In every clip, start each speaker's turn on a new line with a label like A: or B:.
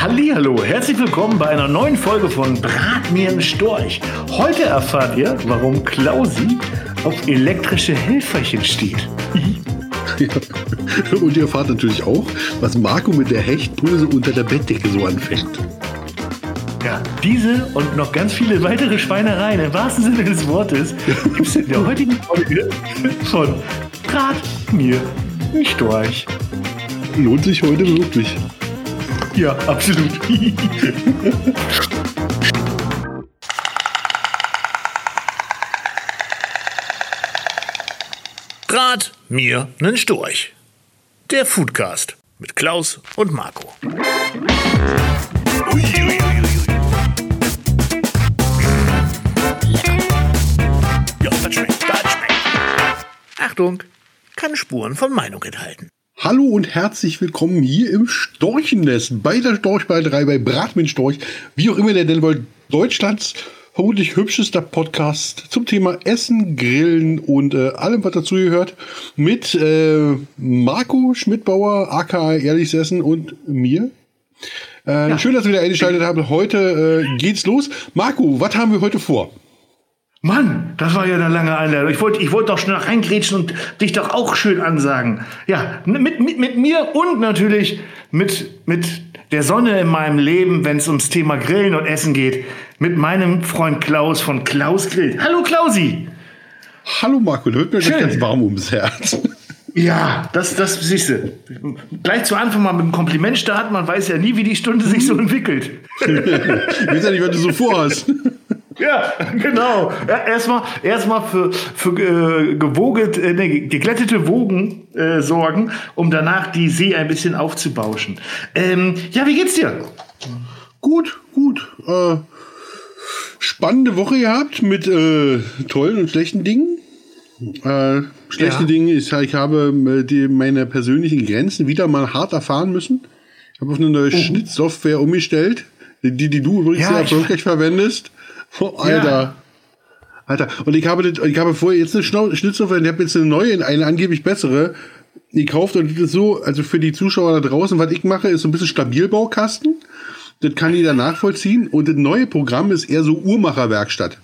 A: Hallihallo, herzlich willkommen bei einer neuen Folge von Brat mir einen Storch. Heute erfahrt ihr, warum Klausi auf elektrische Helferchen steht.
B: Und ihr erfahrt natürlich auch, was Marco mit der Hechtpose unter der Bettdecke so anfängt.
A: Ja, diese und noch ganz viele weitere Schweinereien im wahrsten Sinne des Wortes gibt es in der heutigen Folge von Brat mir einen Storch.
B: Lohnt sich heute wirklich.
A: Ja, absolut. Brat mir nen Storch. Der Foodcast mit Klaus und Marco. Ui, ui, ui, ja, das schmeckt, das schmeckt. Achtung, kann Spuren von Meinung enthalten.
B: Hallo und herzlich willkommen hier im Storchennest bei der Storchballerei bei Bratmin Storch, wie auch immer der denn wollt, Deutschlands vermutlich hübschester Podcast zum Thema Essen, Grillen und äh, allem, was dazu gehört, mit äh, Marco Schmidtbauer, aka Ehrliches Essen und mir. Äh, ja. Schön, dass ihr wieder eingeschaltet habt. Heute äh, geht's los. Marco, was haben wir heute vor?
A: Mann, das war ja eine lange Einladung. Ich wollte ich wollte doch schnell reingrätschen und dich doch auch schön ansagen. Ja, mit, mit, mit mir und natürlich mit, mit der Sonne in meinem Leben, wenn es ums Thema Grillen und Essen geht, mit meinem Freund Klaus von Klaus Grill. Hallo Klausi!
B: Hallo Marco, da wird mir Schön. ganz warm ums Herz.
A: Ja, das, das siehst du. Gleich zu Anfang mal mit einem Kompliment starten, man weiß ja nie, wie die Stunde sich so entwickelt.
B: ich weiß ja nicht, was du so vorhast.
A: Ja, genau. Ja, erstmal erstmal für, für äh, gewoget, äh, nee, geglättete Wogen äh, sorgen, um danach die See ein bisschen aufzubauschen. Ähm, ja, wie geht's dir?
B: Gut, gut. Äh, spannende Woche gehabt mit äh, tollen und schlechten Dingen. Äh, schlechte ja. Dinge ist, ich habe äh, die, meine persönlichen Grenzen wieder mal hart erfahren müssen. Ich habe auf eine neue oh. Schnittsoftware umgestellt, die, die du übrigens ja, sehr erfolgreich verwendest. Oh, Alter. Ja. Alter. Und ich habe, ich habe vorher jetzt eine Schnittsoftware, ich habe jetzt eine neue, eine angeblich bessere, gekauft und das ist so, also für die Zuschauer da draußen, was ich mache, ist so ein bisschen Stabilbaukasten. Das kann jeder nachvollziehen. Und das neue Programm ist eher so Uhrmacherwerkstatt.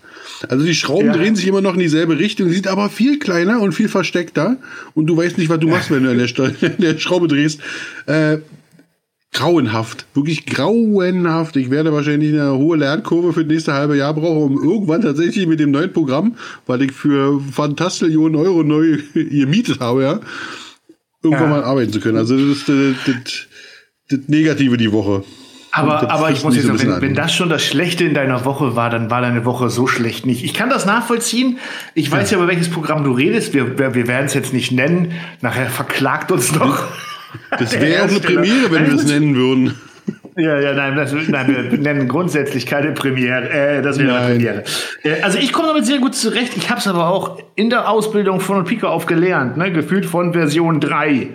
B: Also die Schrauben ja. drehen sich immer noch in dieselbe Richtung, sieht aber viel kleiner und viel versteckter. Und du weißt nicht, was du machst, wenn du an der, an der Schraube drehst. Äh, grauenhaft, wirklich grauenhaft. Ich werde wahrscheinlich eine hohe Lernkurve für das nächste halbe Jahr brauchen, um irgendwann tatsächlich mit dem neuen Programm, weil ich für Fantastillionen Euro neu gemietet habe, ja, irgendwann ja. mal arbeiten zu können. Also das ist das, das, das Negative die Woche.
A: Aber, aber ich muss jetzt sagen, wenn, wenn das schon das Schlechte in deiner Woche war, dann war deine Woche so schlecht nicht. Ich kann das nachvollziehen. Ich weiß ja, ja über welches Programm du redest. Wir, wir werden es jetzt nicht nennen. Nachher verklagt uns noch.
B: Das wäre auch eine Premiere, wenn wir es nennen würden.
A: Ja, ja, nein, das, nein, wir nennen grundsätzlich keine Premiere. Äh, das wäre eine Premiere. Äh, also ich komme damit sehr gut zurecht. Ich habe es aber auch in der Ausbildung von Pico auf gelernt, ne? gefühlt von Version 3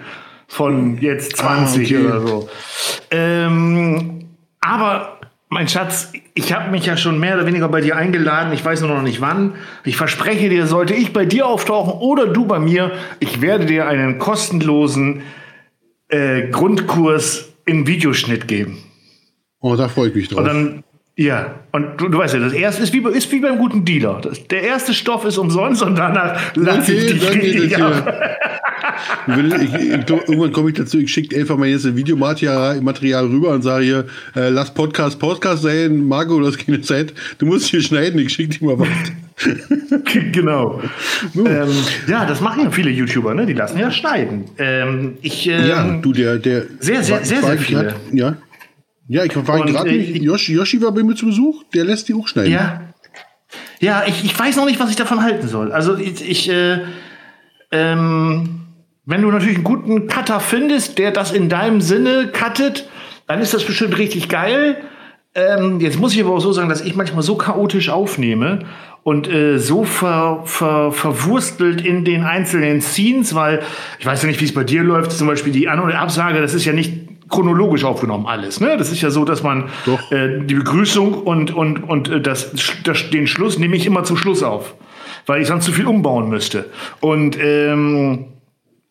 A: von jetzt 20 ah, okay. oder so. Ähm, aber mein Schatz, ich habe mich ja schon mehr oder weniger bei dir eingeladen. Ich weiß nur noch nicht wann. Ich verspreche dir, sollte ich bei dir auftauchen oder du bei mir, ich werde dir einen kostenlosen äh, Grundkurs in Videoschnitt geben.
B: Oh, da freue ich mich drauf.
A: Und dann, ja, und du, du weißt ja, das erste ist wie, ist wie beim guten Dealer. Das, der erste Stoff ist umsonst und danach lasse ich dich richtig ab.
B: Ich, ich, irgendwann komme ich dazu, ich schicke einfach mal jetzt ein Videomaterial rüber und sage hier, äh, lass Podcast Podcast sein, Marco, du hast keine Zeit, du musst hier schneiden, ich schicke dir mal was.
A: genau. Ähm, ja, das machen ja viele YouTuber, ne? Die lassen ja schneiden. Ähm, ich, ähm,
B: ja, du, der, der.
A: Sehr, sehr, sehr, sehr viele.
B: Grad, ja. Ja, ich war gerade äh, Yoshi, Yoshi war bei mir zu Besuch, der lässt die auch schneiden.
A: Ja. Ja, ich, ich weiß noch nicht, was ich davon halten soll. Also ich, ich äh, ähm, wenn du natürlich einen guten Cutter findest, der das in deinem Sinne cuttet, dann ist das bestimmt richtig geil. Ähm, jetzt muss ich aber auch so sagen, dass ich manchmal so chaotisch aufnehme und äh, so ver, ver, verwurstelt in den einzelnen Scenes, weil ich weiß ja nicht, wie es bei dir läuft, zum Beispiel die An- und Absage, das ist ja nicht chronologisch aufgenommen alles. Ne? Das ist ja so, dass man äh, die Begrüßung und, und, und äh, das, das, den Schluss nehme ich immer zum Schluss auf, weil ich sonst zu viel umbauen müsste. Und ähm,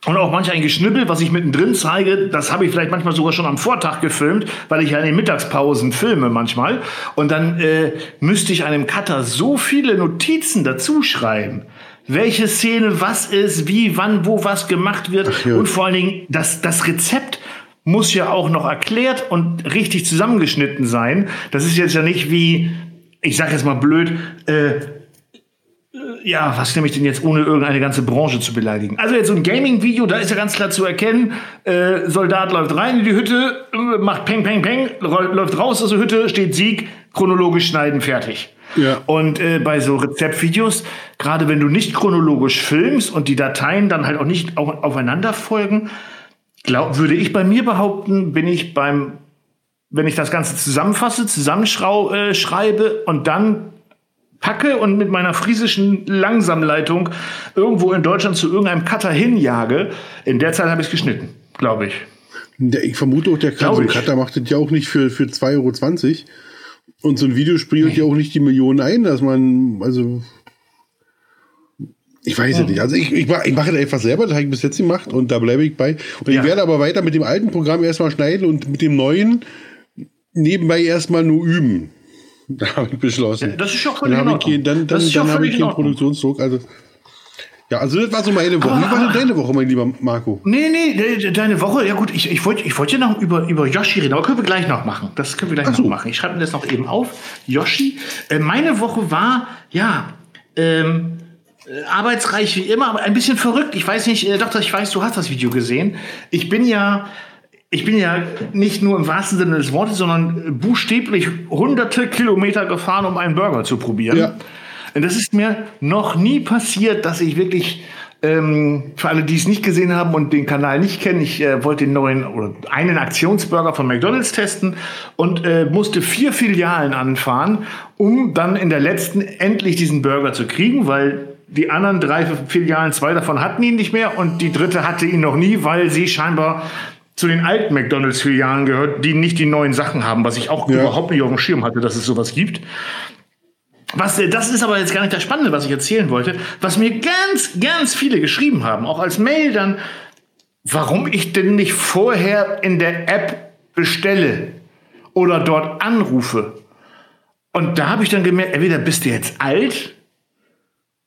A: Und auch manch ein Geschnibbel, was ich mittendrin zeige, das habe ich vielleicht manchmal sogar schon am Vortag gefilmt, weil ich ja in den Mittagspausen filme manchmal. Und dann äh, müsste ich einem Cutter so viele Notizen dazu schreiben. Welche Szene was ist, wie, wann, wo was gemacht wird.
B: ja.
A: Und vor allen Dingen das, das Rezept muss ja auch noch erklärt und richtig zusammengeschnitten sein. Das ist jetzt ja nicht wie, ich sage jetzt mal blöd, äh, ja, was nehme ich denn jetzt, ohne irgendeine ganze Branche zu beleidigen? Also jetzt so ein Gaming-Video, da ist ja ganz klar zu erkennen, äh, Soldat läuft rein in die Hütte, äh, macht Peng, Peng, Peng, läuft raus aus der Hütte, steht Sieg, chronologisch schneiden, fertig.
B: Ja.
A: Und äh, bei so Rezeptvideos, gerade wenn du nicht chronologisch filmst und die Dateien dann halt auch nicht au aufeinander folgen, glaub, würde ich bei mir behaupten, bin ich beim, wenn ich das Ganze zusammenfasse, zusammenschreibe äh, und dann packe und mit meiner friesischen Langsamleitung irgendwo in Deutschland zu irgendeinem Cutter hinjage, in der Zeit habe ich es geschnitten, glaube ich.
B: Ich vermute auch, der so. Cutter macht das ja auch nicht für, für 2,20 Euro. Und so ein Video spielt ja auch nicht die Millionen ein, dass man, also. Ich weiß es nicht. Also ich, ich, ich mache das einfach selber, das habe ich bis jetzt gemacht und da bleibe ich bei. Und
A: Ja.
B: ich werde aber weiter mit dem alten Programm erstmal schneiden und mit dem neuen nebenbei erstmal nur üben. Da habe ich beschlossen.
A: Ja, das ist ja auch
B: dann
A: völlig
B: habe ich, dann, dann, dann
A: völlig
B: ich
A: in
B: keinen. Produktionsdruck. Also, ja, also das war so meine Woche. Wie war denn deine Woche, mein lieber Marco?
A: Nee, nee, de- deine Woche, ja gut, ich, ich wollte ich wollte ja noch über, über Yoshi reden, aber können wir gleich noch machen. Das können wir gleich
B: so.
A: noch machen. Ich schreibe mir das noch eben auf. Yoshi. Äh, meine Woche war, ja, ähm, äh, arbeitsreich wie immer, aber ein bisschen verrückt. Ich weiß nicht, äh, Doktor, ich weiß, du hast das Video gesehen. Ich bin ja, ich bin ja nicht nur im wahrsten Sinne des Wortes, sondern buchstäblich hunderte Kilometer gefahren, um einen Burger zu probieren.
B: Ja.
A: Und das ist mir noch nie passiert, dass ich wirklich, ähm, für alle, die es nicht gesehen haben und den Kanal nicht kennen, ich äh, wollte den neuen oder einen Aktionsburger von McDonalds testen und äh, musste vier Filialen anfahren, um dann in der letzten endlich diesen Burger zu kriegen, weil die anderen drei Filialen, zwei davon hatten ihn nicht mehr und die dritte hatte ihn noch nie, weil sie scheinbar zu den alten McDonalds-Filialen gehört, die nicht die neuen Sachen haben, was ich auch
B: Ja.
A: überhaupt nicht auf dem Schirm hatte, dass es sowas gibt. Was, äh, das ist aber jetzt gar nicht das Spannende, was ich erzählen wollte. Was mir ganz, ganz viele geschrieben haben, auch als Mail dann, warum ich denn nicht vorher in der App bestelle oder dort anrufe. Und da habe ich dann gemerkt, entweder bist du jetzt alt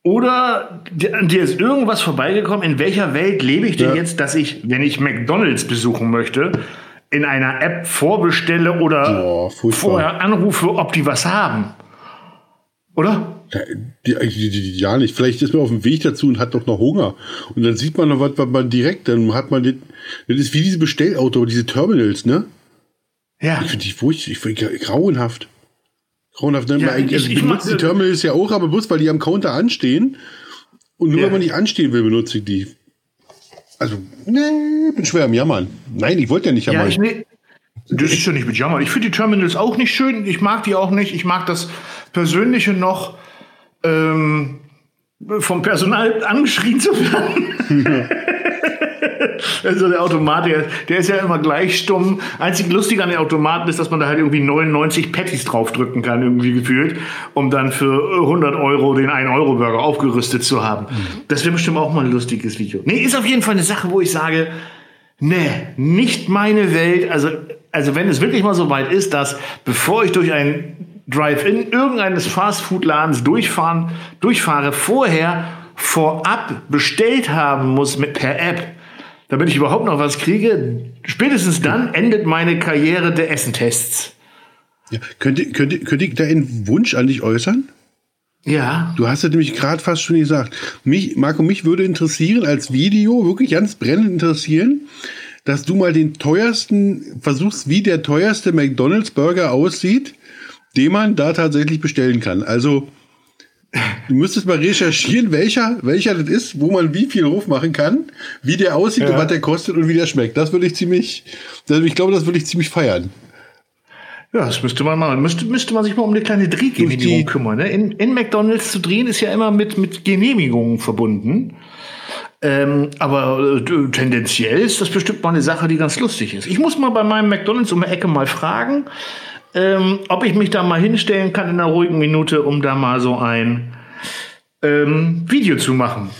A: oder dir ist irgendwas vorbeigekommen. In welcher Welt lebe ich denn
B: Ja.
A: jetzt, dass ich, wenn ich McDonalds besuchen möchte, in einer App vorbestelle oder
B: furchtbar.
A: vorher anrufe, ob die was haben? Oder?
B: Ja, nicht. Vielleicht ist man auf dem Weg dazu und hat doch noch Hunger. Und dann sieht man noch was, was man direkt, dann hat man das, das ist wie diese Bestellauto, diese Terminals, ne?
A: Ja.
B: Ich finde die furchtbar, ich finde grauenhaft. Grauenhaft. Ne?
A: Ja,
B: Man-
A: ich-
B: also
A: ich
B: ich benutze die Terminals ja auch, aber bloß weil die am Counter anstehen. Und nur
A: Ja.
B: wenn man nicht anstehen will, benutze ich die. Also, nee, ich bin schwer am Jammern. Nein, ich wollte ja nicht
A: Ja,
B: jammern.
A: ich, nee, das ist schon nicht mit Jammer. Ich finde die Terminals auch nicht schön. Ich mag die auch nicht. Ich mag das Persönliche noch, ähm, vom Personal angeschrien zu werden. Also der Automat, der, der ist ja immer gleich stumm. Einzig lustig an den Automaten ist, dass man da halt irgendwie 99 Patties draufdrücken kann, irgendwie gefühlt, um dann für 100 Euro den 1-Euro-Burger aufgerüstet zu haben. Das wäre bestimmt auch mal ein lustiges Video. Nee, ist auf jeden Fall eine Sache, wo ich sage, nee, nicht meine Welt. Also, also wenn es wirklich mal so weit ist, dass bevor ich durch ein Drive-In irgendeines Fastfood-Ladens durchfahren, durchfahre, vorher vorab bestellt haben muss mit per App, damit ich überhaupt noch was kriege, spätestens dann endet meine Karriere der Essentests.
B: Ja. Könnte, könnte, könnte ich da einen Wunsch an dich äußern?
A: Ja.
B: Du hast es nämlich gerade fast schon gesagt. Mich, Marco, mich würde interessieren, als Video, wirklich ganz brennend interessieren, dass du mal den teuersten, versuchst, wie der teuerste McDonalds-Burger aussieht, den man da tatsächlich bestellen kann. Also, du müsstest mal recherchieren, welcher, welcher das ist, wo man wie viel Ruf machen kann, wie der aussieht
A: Ja.
B: und was der kostet und wie der schmeckt. Das würde ich ziemlich, das, ich glaube, das würde ich ziemlich feiern.
A: Ja, das müsste man mal, müsste, müsste man sich mal um eine kleine Drehgenehmigung kümmern. Ne? In, in McDonalds zu drehen ist ja immer mit, mit Genehmigungen verbunden. Ähm, aber äh, tendenziell ist das bestimmt mal eine Sache, die ganz lustig ist. Ich muss mal bei meinem McDonalds um die Ecke mal fragen, ähm, ob ich mich da mal hinstellen kann in einer ruhigen Minute, um da mal so ein ähm, Video zu machen.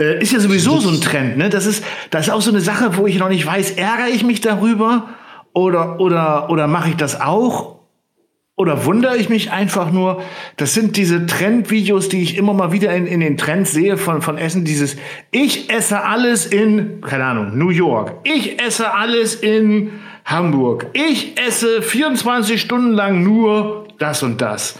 A: Äh, ist ja sowieso so ein Trend, ne? Das ist, das ist auch so eine Sache, wo ich noch nicht weiß, ärgere ich mich darüber oder, oder, oder mache ich das auch? Oder wundere ich mich einfach nur? Das sind diese Trendvideos, die ich immer mal wieder in, in den Trends sehe von, von Essen. Dieses, ich esse alles in, keine Ahnung, New York. Ich esse alles in Hamburg. Ich esse 24 Stunden lang nur das und das.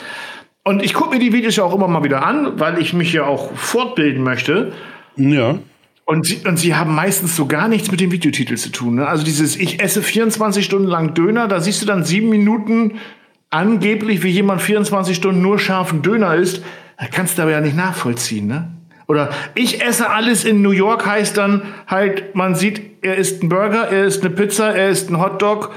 A: Und ich gucke mir die Videos ja auch immer mal wieder an, weil ich mich ja auch fortbilden möchte.
B: Ja.
A: Und sie, und sie haben meistens so gar nichts mit dem Videotitel zu tun. Ne? Also dieses Ich esse 24 Stunden lang Döner, da siehst du dann sieben Minuten angeblich, wie jemand 24 Stunden nur scharfen Döner isst. Das kannst du aber ja nicht nachvollziehen, ne? Oder ich esse alles in New York heißt dann halt, man sieht, er isst einen Burger, er isst eine Pizza, er isst einen Hotdog,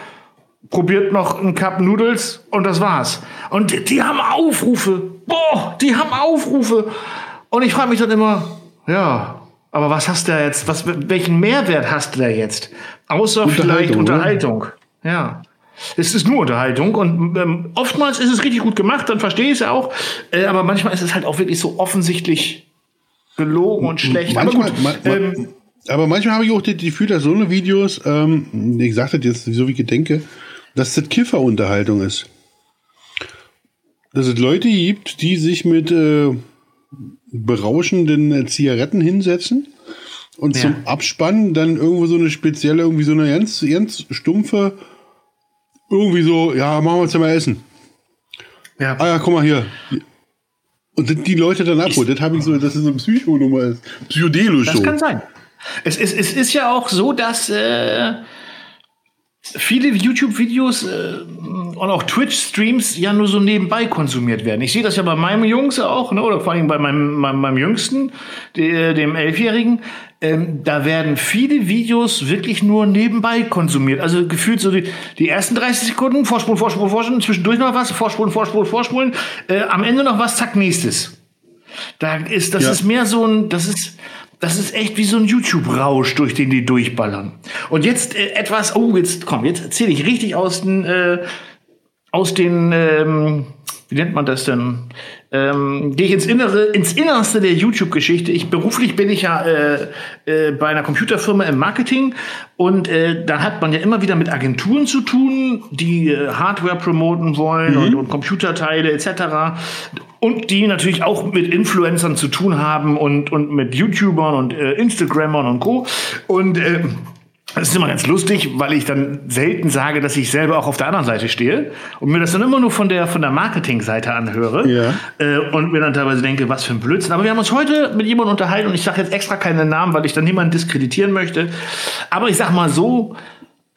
A: probiert noch einen Cup Noodles und das war's. Und die haben Aufrufe. Boah, die haben Aufrufe. Und ich frage mich dann immer, ja, aber was hast du da jetzt, was, welchen Mehrwert hast du da jetzt? Außer
B: Unterhaltung,
A: vielleicht
B: oder?
A: Unterhaltung. Ja. Es ist nur Unterhaltung und ähm, oftmals ist es richtig gut gemacht, dann verstehe ich es ja auch. Äh, aber manchmal ist es halt auch wirklich so offensichtlich gelogen und schlecht.
B: Manchmal,
A: aber gut,
B: ma, ma,
A: ähm,
B: aber manchmal habe ich auch das Gefühl, dass so eine Videos, ähm, ich das jetzt so wie ich denke, dass das Kifferunterhaltung ist. Dass es Leute gibt, die sich mit äh, berauschenden äh, Zigaretten hinsetzen und
A: Ja.
B: zum Abspannen dann irgendwo so eine spezielle, irgendwie so eine ganz, ganz stumpfe, irgendwie so, ja, machen wir jetzt mal Essen.
A: ja.
B: Ah ja, guck mal hier. Und das die Leute dann abholt. Das habe ich so, dass es eine Psychonummer ist. Psychodelo-Show.
A: Das kann sein. Es ist, es ist ja auch so, dass äh, viele YouTube-Videos äh, und auch Twitch-Streams ja nur so nebenbei konsumiert werden. Ich sehe das ja bei meinem Jungs auch, ne, oder vor allem bei meinem, meinem, meinem Jüngsten, de, dem Elfjährigen. Ähm, da werden viele Videos wirklich nur nebenbei konsumiert. Also gefühlt so die, die ersten 30 Sekunden, vorspulen, vorspulen, vorspulen, zwischendurch noch was, vorspulen, vorspulen, vorspulen, äh, am Ende noch was, zack, nächstes. Da ist, das
B: Ja.
A: ist mehr so ein, das ist, das ist echt wie so ein YouTube-Rausch, durch den die durchballern. Und jetzt äh, etwas, oh, jetzt komm, jetzt erzähle ich richtig aus den, äh, aus den, ähm, wie nennt man das denn? Ähm, gehe ich ins Innere, ins Innerste der YouTube-Geschichte. Ich beruflich bin ich ja äh, äh, bei einer Computerfirma im Marketing und äh, da hat man ja immer wieder mit Agenturen zu tun, die äh, Hardware promoten wollen und, und Computerteile etc. Und die natürlich auch mit Influencern zu tun haben und, und mit YouTubern und äh, Instagrammern und Co. Und äh, das ist immer ganz lustig, weil ich dann selten sage, dass ich selber auch auf der anderen Seite stehe und mir das dann immer nur von der, von der Marketingseite anhöre
B: Ja.
A: äh, und mir dann teilweise denke, was für ein Blödsinn. Aber wir haben uns heute mit jemandem unterhalten und ich sage jetzt extra keinen Namen, weil ich dann niemanden diskreditieren möchte. Aber ich sag mal so,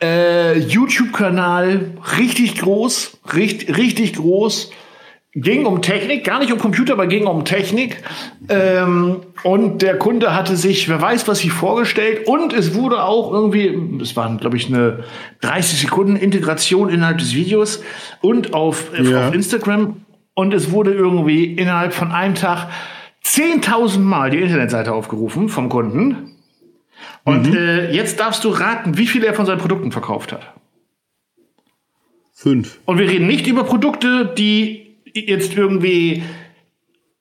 A: äh, YouTube-Kanal, richtig groß, richtig, richtig groß. Ging um Technik, gar nicht um Computer, aber ging um Technik. Ähm, und der Kunde hatte sich, wer weiß, was sich vorgestellt. Und es wurde auch irgendwie, es waren, glaube ich, eine 30 Sekunden Integration innerhalb des Videos und auf, äh,
B: Ja.
A: auf Instagram. Und es wurde irgendwie innerhalb von einem Tag 10.000 Mal die Internetseite aufgerufen vom Kunden. Und äh, jetzt darfst du raten, wie viel er von seinen Produkten verkauft hat.
B: Fünf.
A: Und wir reden nicht über Produkte, die jetzt irgendwie.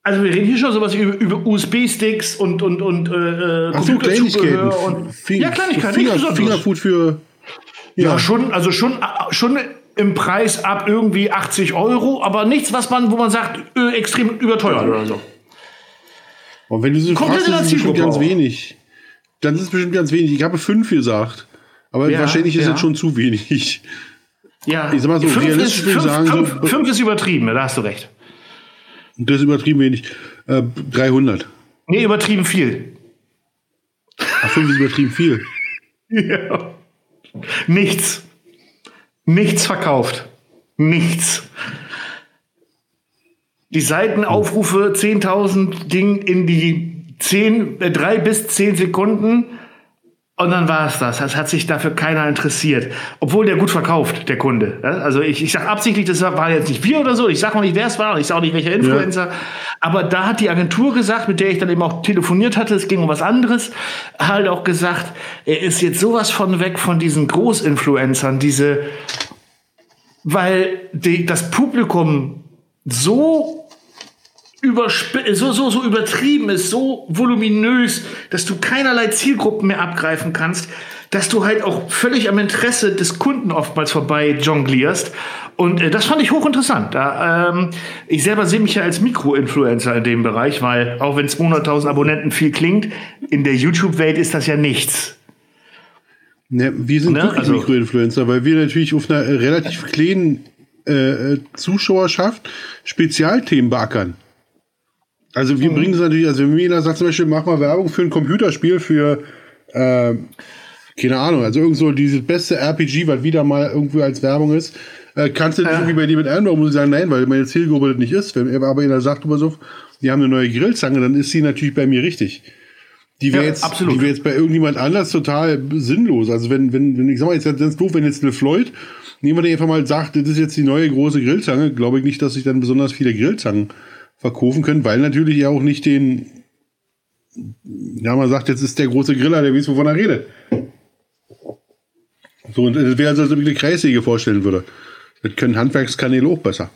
A: Also wir reden hier schon sowas über, über USB-Sticks und und und äh,
B: Ach so, Kleinigkeiten.
A: Computerzubehör und
B: Fing-
A: ja Kleinigkeiten,
B: Finger,
A: Besonderes.
B: Fingerfood für.
A: Ja, schon, also schon, äh, schon im Preis ab irgendwie 80 Euro, aber nichts, was man, wo man sagt, äh, extrem überteuert oder so.
B: Und wenn du so
A: Kommt
B: fragst, ist es bestimmt ganz
A: auch.
B: wenig. Dann ist es bestimmt ganz wenig. Ich habe fünf gesagt. Aber
A: Ja,
B: wahrscheinlich ist
A: ja.
B: das schon zu wenig.
A: Ja,
B: Ich sag mal so,
A: fünf
B: realistisch
A: ist, fünf,
B: sagen, so-
A: fünf, fünf ist übertrieben, da hast du recht.
B: Das ist übertrieben wenig. Äh, 300.
A: Nee, übertrieben viel.
B: Ach, fünf ist übertrieben viel.
A: Ja. Nichts. Nichts verkauft. Nichts. Die Seitenaufrufe 10.000 Ding in die 10, äh, 3 bis 10 Sekunden. Und dann war es das. Das hat sich dafür keiner interessiert. Obwohl der gut verkauft, der Kunde. Ja, Also ich, ich sage absichtlich, das war jetzt nicht wir oder so. Ich sage auch nicht, wer es war. Ich sage auch nicht, welcher Influencer. Aber da hat die Agentur gesagt, mit der ich dann eben auch telefoniert hatte, es ging um was anderes, halt auch gesagt, er ist jetzt sowas von weg von diesen Großinfluencern, diese, weil die, das Publikum so so, so, so übertrieben ist, so voluminös, dass du keinerlei Zielgruppen mehr abgreifen kannst, dass du halt auch völlig am Interesse des Kunden oftmals vorbei jonglierst. Und äh, das fand ich hochinteressant. Da, ähm, ich selber sehe mich ja als Mikroinfluencer in dem Bereich, weil auch wenn 200.000 Abonnenten viel klingt, in der YouTube-Welt ist das ja nichts.
B: Ne, wir sind ne? wirklich also, Mikroinfluencer, weil wir natürlich auf einer relativ kleinen äh, Zuschauerschaft Spezialthemen beackern. Also wir mhm. bringen es natürlich, also wenn mir jeder sagt zum Beispiel, mach mal Werbung für ein Computerspiel für, äh, keine Ahnung, also irgend so dieses beste RPG, was wieder mal irgendwie als Werbung ist, äh, kannst du nicht irgendwie bei dir mit einbauen, muss ich sagen, nein, weil meine Zielgruppe das nicht ist. Wenn aber jeder sagt, über so, die haben eine neue Grillzange, dann ist sie natürlich bei mir richtig. Die wäre ja, jetzt, absolut. die wäre jetzt bei irgendjemand anders total sinnlos. Also wenn, wenn, wenn ich sag mal, jetzt ganz doof, wenn jetzt eine Floyd, wir einfach mal sagt, das ist jetzt die neue große Grillzange, glaube ich nicht, dass sich dann besonders viele Grillzangen verkaufen können, weil natürlich ja auch nicht den, ja, man sagt, jetzt ist der große Griller, der weiß, wovon er redet. So, und das wäre also, als ob ich eine Kreissäge vorstellen würde. Das können Handwerkskanäle auch besser.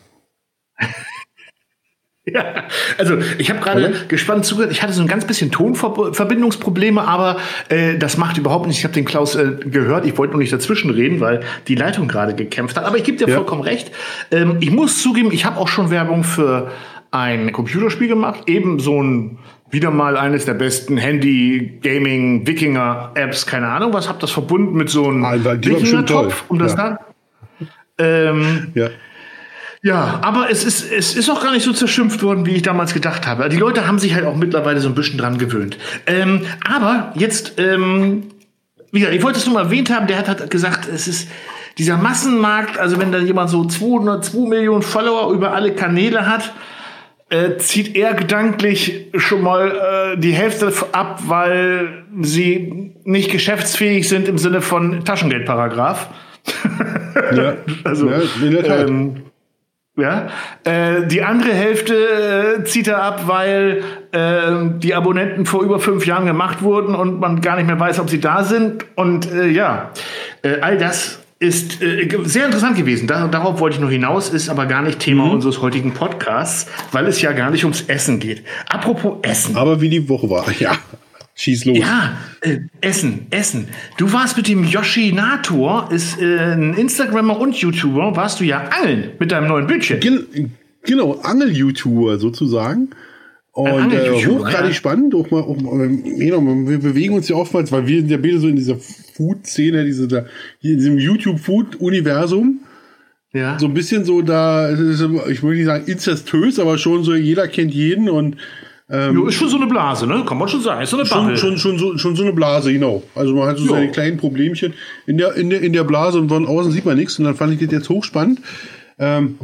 A: Ja, also ich habe gerade gespannt zugehört. Ich hatte so ein ganz bisschen Tonverbindungsprobleme, aber äh, das macht überhaupt nichts. Ich habe den Klaus äh, gehört. Ich wollte nur nicht dazwischen reden, weil die Leitung gerade gekämpft hat. Aber ich gebe dir ja. vollkommen recht. Ähm, ich muss zugeben, ich habe auch schon Werbung für ein Computerspiel gemacht. Eben so ein wieder mal eines der besten Handy-Gaming-Wikinger-Apps. Keine Ahnung was. Habe das verbunden mit so einem Wikinger-Topf, um das ja. da. Ähm, ja. Ja, aber es ist, es ist auch gar nicht so zerschimpft worden, wie ich damals gedacht habe. Die Leute haben sich halt auch mittlerweile so ein bisschen dran gewöhnt. Ähm, aber jetzt, ähm, wie gesagt, ich wollte es nur mal erwähnt haben, der hat, hat gesagt, es ist dieser Massenmarkt, also wenn da jemand so 202 Millionen Follower über alle Kanäle hat, äh, zieht er gedanklich schon mal äh, die Hälfte ab, weil sie nicht geschäftsfähig sind im Sinne von Taschengeldparagraf. Ja, also, ja, in der Tat. Ähm, ja, äh, die andere Hälfte äh, zieht er ab, weil äh, die Abonnenten vor über fünf Jahren gemacht wurden und man gar nicht mehr weiß, ob sie da sind. Und äh, ja, äh, all das ist äh, sehr interessant gewesen. Da, darauf wollte ich noch hinaus, ist aber gar nicht Thema mhm. unseres heutigen Podcasts, weil es ja gar nicht ums Essen geht. Apropos Essen.
B: Aber wie die Woche war, ja. Schieß los.
A: Ja, äh, Essen, Essen. Du warst mit dem Yoshi Nator, ist äh, ein Instagrammer und YouTuber, warst du ja angeln mit deinem neuen Bildschirm.
B: Gen genau, Angel-YouTuber sozusagen. Und äh, hochgradig ja. spannend. Auch mal, auch mal, genau, wir bewegen uns ja oftmals, weil wir sind ja beide so in dieser Food-Szene, diese, da, hier in diesem YouTube-Food-Universum. Ja. So ein bisschen so da, ich würde nicht sagen inzestös, aber schon so, jeder kennt jeden und
A: ähm, jo, ist schon so eine Blase, ne? Kann man schon sagen. Ist so eine
B: schon, schon, schon, so, schon so eine Blase, genau. Also man hat so jo. seine kleinen Problemchen in der, in der, in der Blase und von außen sieht man nichts. Und dann fand ich das jetzt hochspannend. Ähm,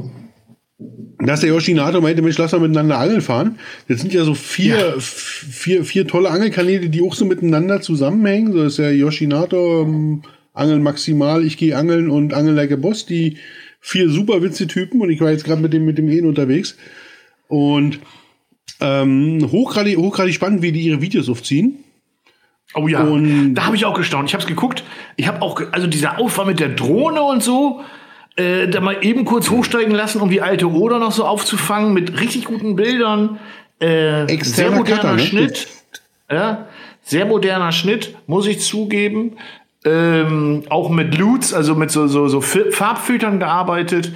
B: dass der Yoshinato meinte, Mensch, lass mal miteinander angeln fahren. Das sind ja so vier, ja. vier, vier tolle Angelkanäle, die auch so miteinander zusammenhängen. So ist der Yoshinato, ähm, Angeln maximal, ich gehe angeln und Angeln like a Boss, die vier super witzige Typen. Und ich war jetzt gerade mit dem, mit dem Ehen unterwegs. Und ähm, hochgradig, hochgradig spannend, wie die ihre Videos aufziehen.
A: Oh ja, und da habe ich auch gestaunt. Ich habe es geguckt. Ich habe auch, also dieser Aufwand mit der Drohne und so, äh, da mal eben kurz hochsteigen lassen, um die alte Oder noch so aufzufangen mit richtig guten Bildern. Äh, sehr moderner Cutter, ne? Schnitt. Ja, sehr moderner Schnitt, muss ich zugeben. Ähm, auch mit Loots, also mit so, so, so Farbfiltern gearbeitet.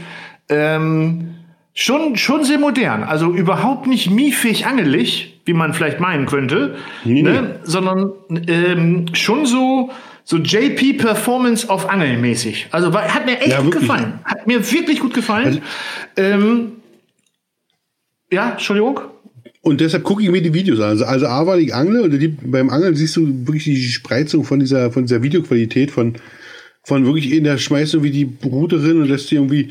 A: Ähm, Schon, schon sehr modern. Also überhaupt nicht miefig angelig, wie man vielleicht meinen könnte, nee, ne? nee. sondern ähm, schon so, so JP Performance auf Angeln mäßig. Also war, hat mir echt ja, gut wirklich. gefallen. Hat mir wirklich gut gefallen. Also, ähm, ja, Entschuldigung.
B: Und deshalb gucke ich mir die Videos an. Also, also A war ich angle und die, beim Angeln siehst du wirklich die Spreizung von dieser, von dieser Videoqualität, von, von wirklich in der schmeißt du wie die Bruderin und lässt die irgendwie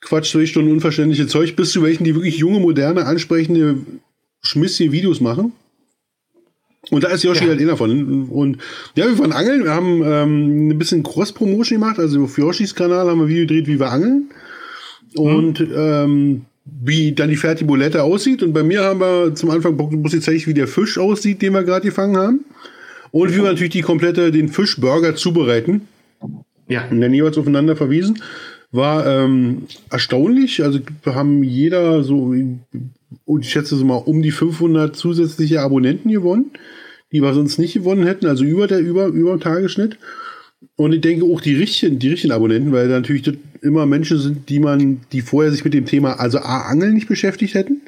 B: Quatsch, zwei Stunden unverständliche Zeug, bis zu welchen, die wirklich junge, moderne, ansprechende, schmissige Videos machen. Und da ist Yoshi ja. halt einer davon. Und ja, wir waren angeln, wir haben ähm, ein bisschen Cross-Promotion gemacht. Also auf Yoshis Kanal haben wir ein Video gedreht, wie wir angeln. Und mhm. ähm, wie dann die Fertigbolette aussieht. Und bei mir haben wir zum Anfang muss ich zeigen, wie der Fisch aussieht, den wir gerade gefangen haben. Und wie wir natürlich die komplette, den Fischburger zubereiten. Ja. Und dann jeweils aufeinander verwiesen war ähm, erstaunlich. Also wir haben jeder so ich schätze so mal um die 500 zusätzliche Abonnenten gewonnen, die wir sonst nicht gewonnen hätten, also über der über über Tagesschnitt. Und ich denke auch die richtigen, die richtigen Abonnenten, weil da natürlich immer Menschen sind, die man, die vorher sich mit dem Thema, also A, Angeln nicht beschäftigt hätten,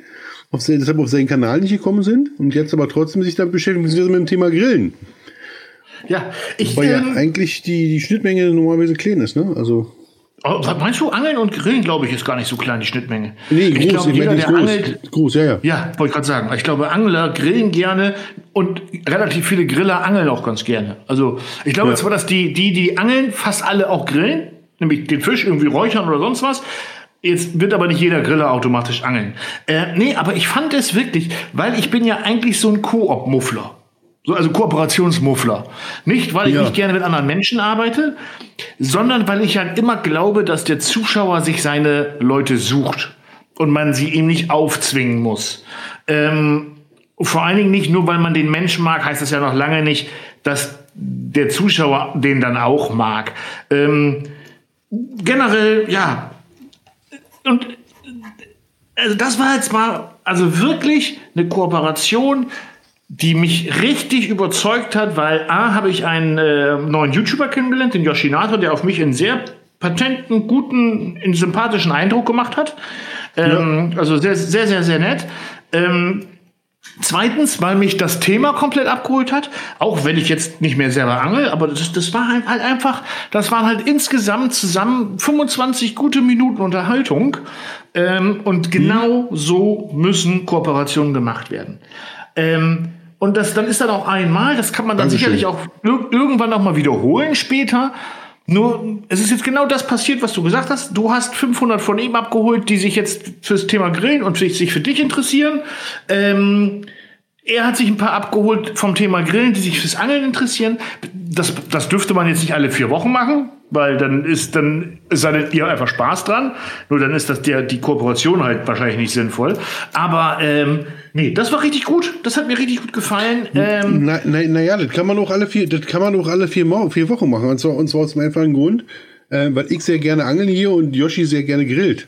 B: auf, deshalb auf seinen Kanal nicht gekommen sind und jetzt aber trotzdem sich damit beschäftigen, mit dem Thema Grillen.
A: Ja, ich.
B: Weil
A: ähm,
B: ja eigentlich die, die Schnittmenge normalerweise klein ist, ne? Also.
A: Oh, was meinst du, Angeln und Grillen, glaube ich, ist gar nicht so klein, die Schnittmenge.
B: Nee,
A: ich
B: groß,
A: glaube,
B: ich
A: jeder,
B: meine, die
A: der
B: groß.
A: angelt,
B: groß, ja, ja.
A: ja, wollte ich gerade sagen. Ich glaube, Angler grillen gerne und relativ viele Griller angeln auch ganz gerne. Also, ich glaube
B: Ja.
A: zwar, dass die, die, die angeln, fast alle auch grillen, nämlich den Fisch irgendwie räuchern oder sonst was. Jetzt wird aber nicht jeder Griller automatisch angeln. Äh, nee, aber ich fand es wirklich, weil ich bin ja eigentlich so ein Koop-Muffler. So, also Kooperationsmuffler. Nicht, weil ich
B: Ja.
A: nicht gerne mit anderen Menschen arbeite, sondern weil ich halt immer glaube, dass der Zuschauer sich seine Leute sucht und man sie ihm nicht aufzwingen muss. Ähm, vor allen Dingen nicht nur, weil man den Menschen mag, heißt das ja noch lange nicht, dass der Zuschauer den dann auch mag. Ähm, generell, ja. Und also das war jetzt mal, also wirklich eine Kooperation, die mich richtig überzeugt hat, weil A, habe ich einen äh, neuen YouTuber kennengelernt, den Yoshinato, der auf mich einen sehr patenten, guten, einen sympathischen Eindruck gemacht hat. Ähm, Also sehr, sehr, sehr, sehr nett. Ähm, Zweitens, weil mich das Thema komplett abgeholt hat, auch wenn ich jetzt nicht mehr selber angel, aber das, das war halt halt einfach, das waren halt insgesamt zusammen 25 gute Minuten Unterhaltung. Ähm, und genau so müssen Kooperationen gemacht werden. Ähm, und das dann ist dann auch einmal, das kann man dann
B: Dankeschön.
A: sicherlich auch ir irgendwann noch mal wiederholen später. Nur, es ist jetzt genau das passiert, was du gesagt hast. Du hast 500 von ihm abgeholt, die sich jetzt fürs Thema Grillen und sich sich für dich interessieren. Ähm, er hat sich ein paar abgeholt vom Thema Grillen, die sich fürs Angeln interessieren. Das, das dürfte man jetzt nicht alle vier Wochen machen, weil dann ist dann sei denn, ihr einfach Spaß dran. Nur dann ist das der die Kooperation halt wahrscheinlich nicht sinnvoll. Aber ähm, nee, das war richtig gut. Das hat mir richtig gut gefallen. Ähm,
B: Na, na, naja, das kann man auch alle vier, das kann man auch alle vier, vier Wochen machen. Und zwar, und zwar aus dem einfachen Grund, äh, weil ich sehr gerne angeln hier und Yoshi sehr gerne grillt.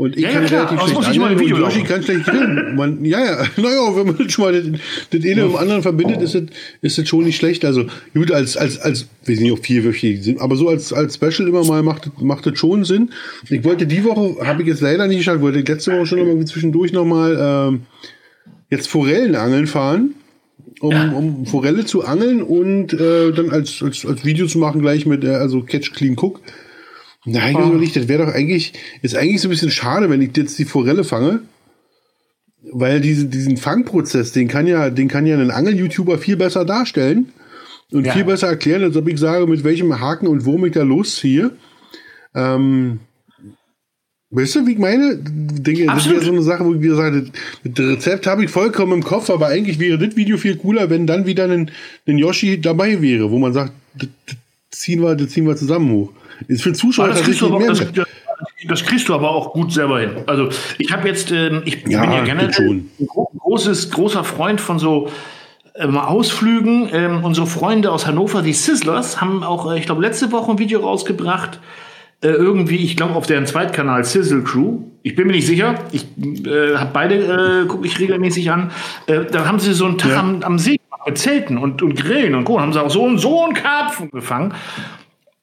B: Und ich
A: Ja, ja,
B: kann
A: klar,
B: relativ schlecht angeln
A: im
B: und
A: Video
B: Yoshi kann schlecht grillen. Man, ja, ja, naja, wenn man das schon mal das, das eine mit dem anderen verbindet, ist das, ist das schon nicht schlecht. Also gut, als, als, als, wir sind ja auch vierwöchig sind, aber so als, als Special immer mal macht, das- macht das schon Sinn. Ich wollte die Woche, habe ich jetzt leider nicht geschafft, wollte ich letzte Woche schon noch mal zwischendurch noch mal ähm, jetzt Forellen angeln fahren um, um Forelle zu angeln und äh, dann als, als, als Video zu machen, gleich mit, äh, also Catch Clean Cook. Nein, oh. nicht, das wäre doch eigentlich, ist eigentlich so ein bisschen schade, wenn ich jetzt die Forelle fange. Weil diese, diesen Fangprozess, den kann ja, den kann ja ein Angel-YouTuber viel besser darstellen und
A: Ja.
B: viel besser erklären, als ob ich sage, mit welchem Haken und Wurm ich da losziehe. Ähm, weißt du, wie ich meine? Denke, das wäre so eine Sache, wo ich wieder sage, das Rezept habe ich vollkommen im Kopf, aber eigentlich wäre das Video viel cooler, wenn dann wieder ein, ein Yoshi dabei wäre, wo man sagt, das ziehen wir, das ziehen wir zusammen hoch. Ist für Zuschauer
A: Aber das kriegst, du
B: tatsächlich
A: aber,
B: mehr.
A: das, das, das kriegst du aber auch gut selber hin. Also ich habe jetzt, ähm, ich
B: Ja,
A: bin ja generell ein gro- großes, großer Freund von so ähm, Ausflügen. Ähm, unsere Freunde aus Hannover, die Sizzlers, haben auch, äh, ich glaube, letzte Woche ein Video rausgebracht. Äh, irgendwie, ich glaube, auf deren Zweitkanal Sizzle Crew. Ich bin mir nicht sicher. Ich äh, habe beide, äh, gucke ich regelmäßig an. Äh, da haben sie so einen Tag
B: Ja.
A: am, am See gemacht mit Zelten und, und Grillen und Co. Haben sie auch so, so einen Karpfen gefangen.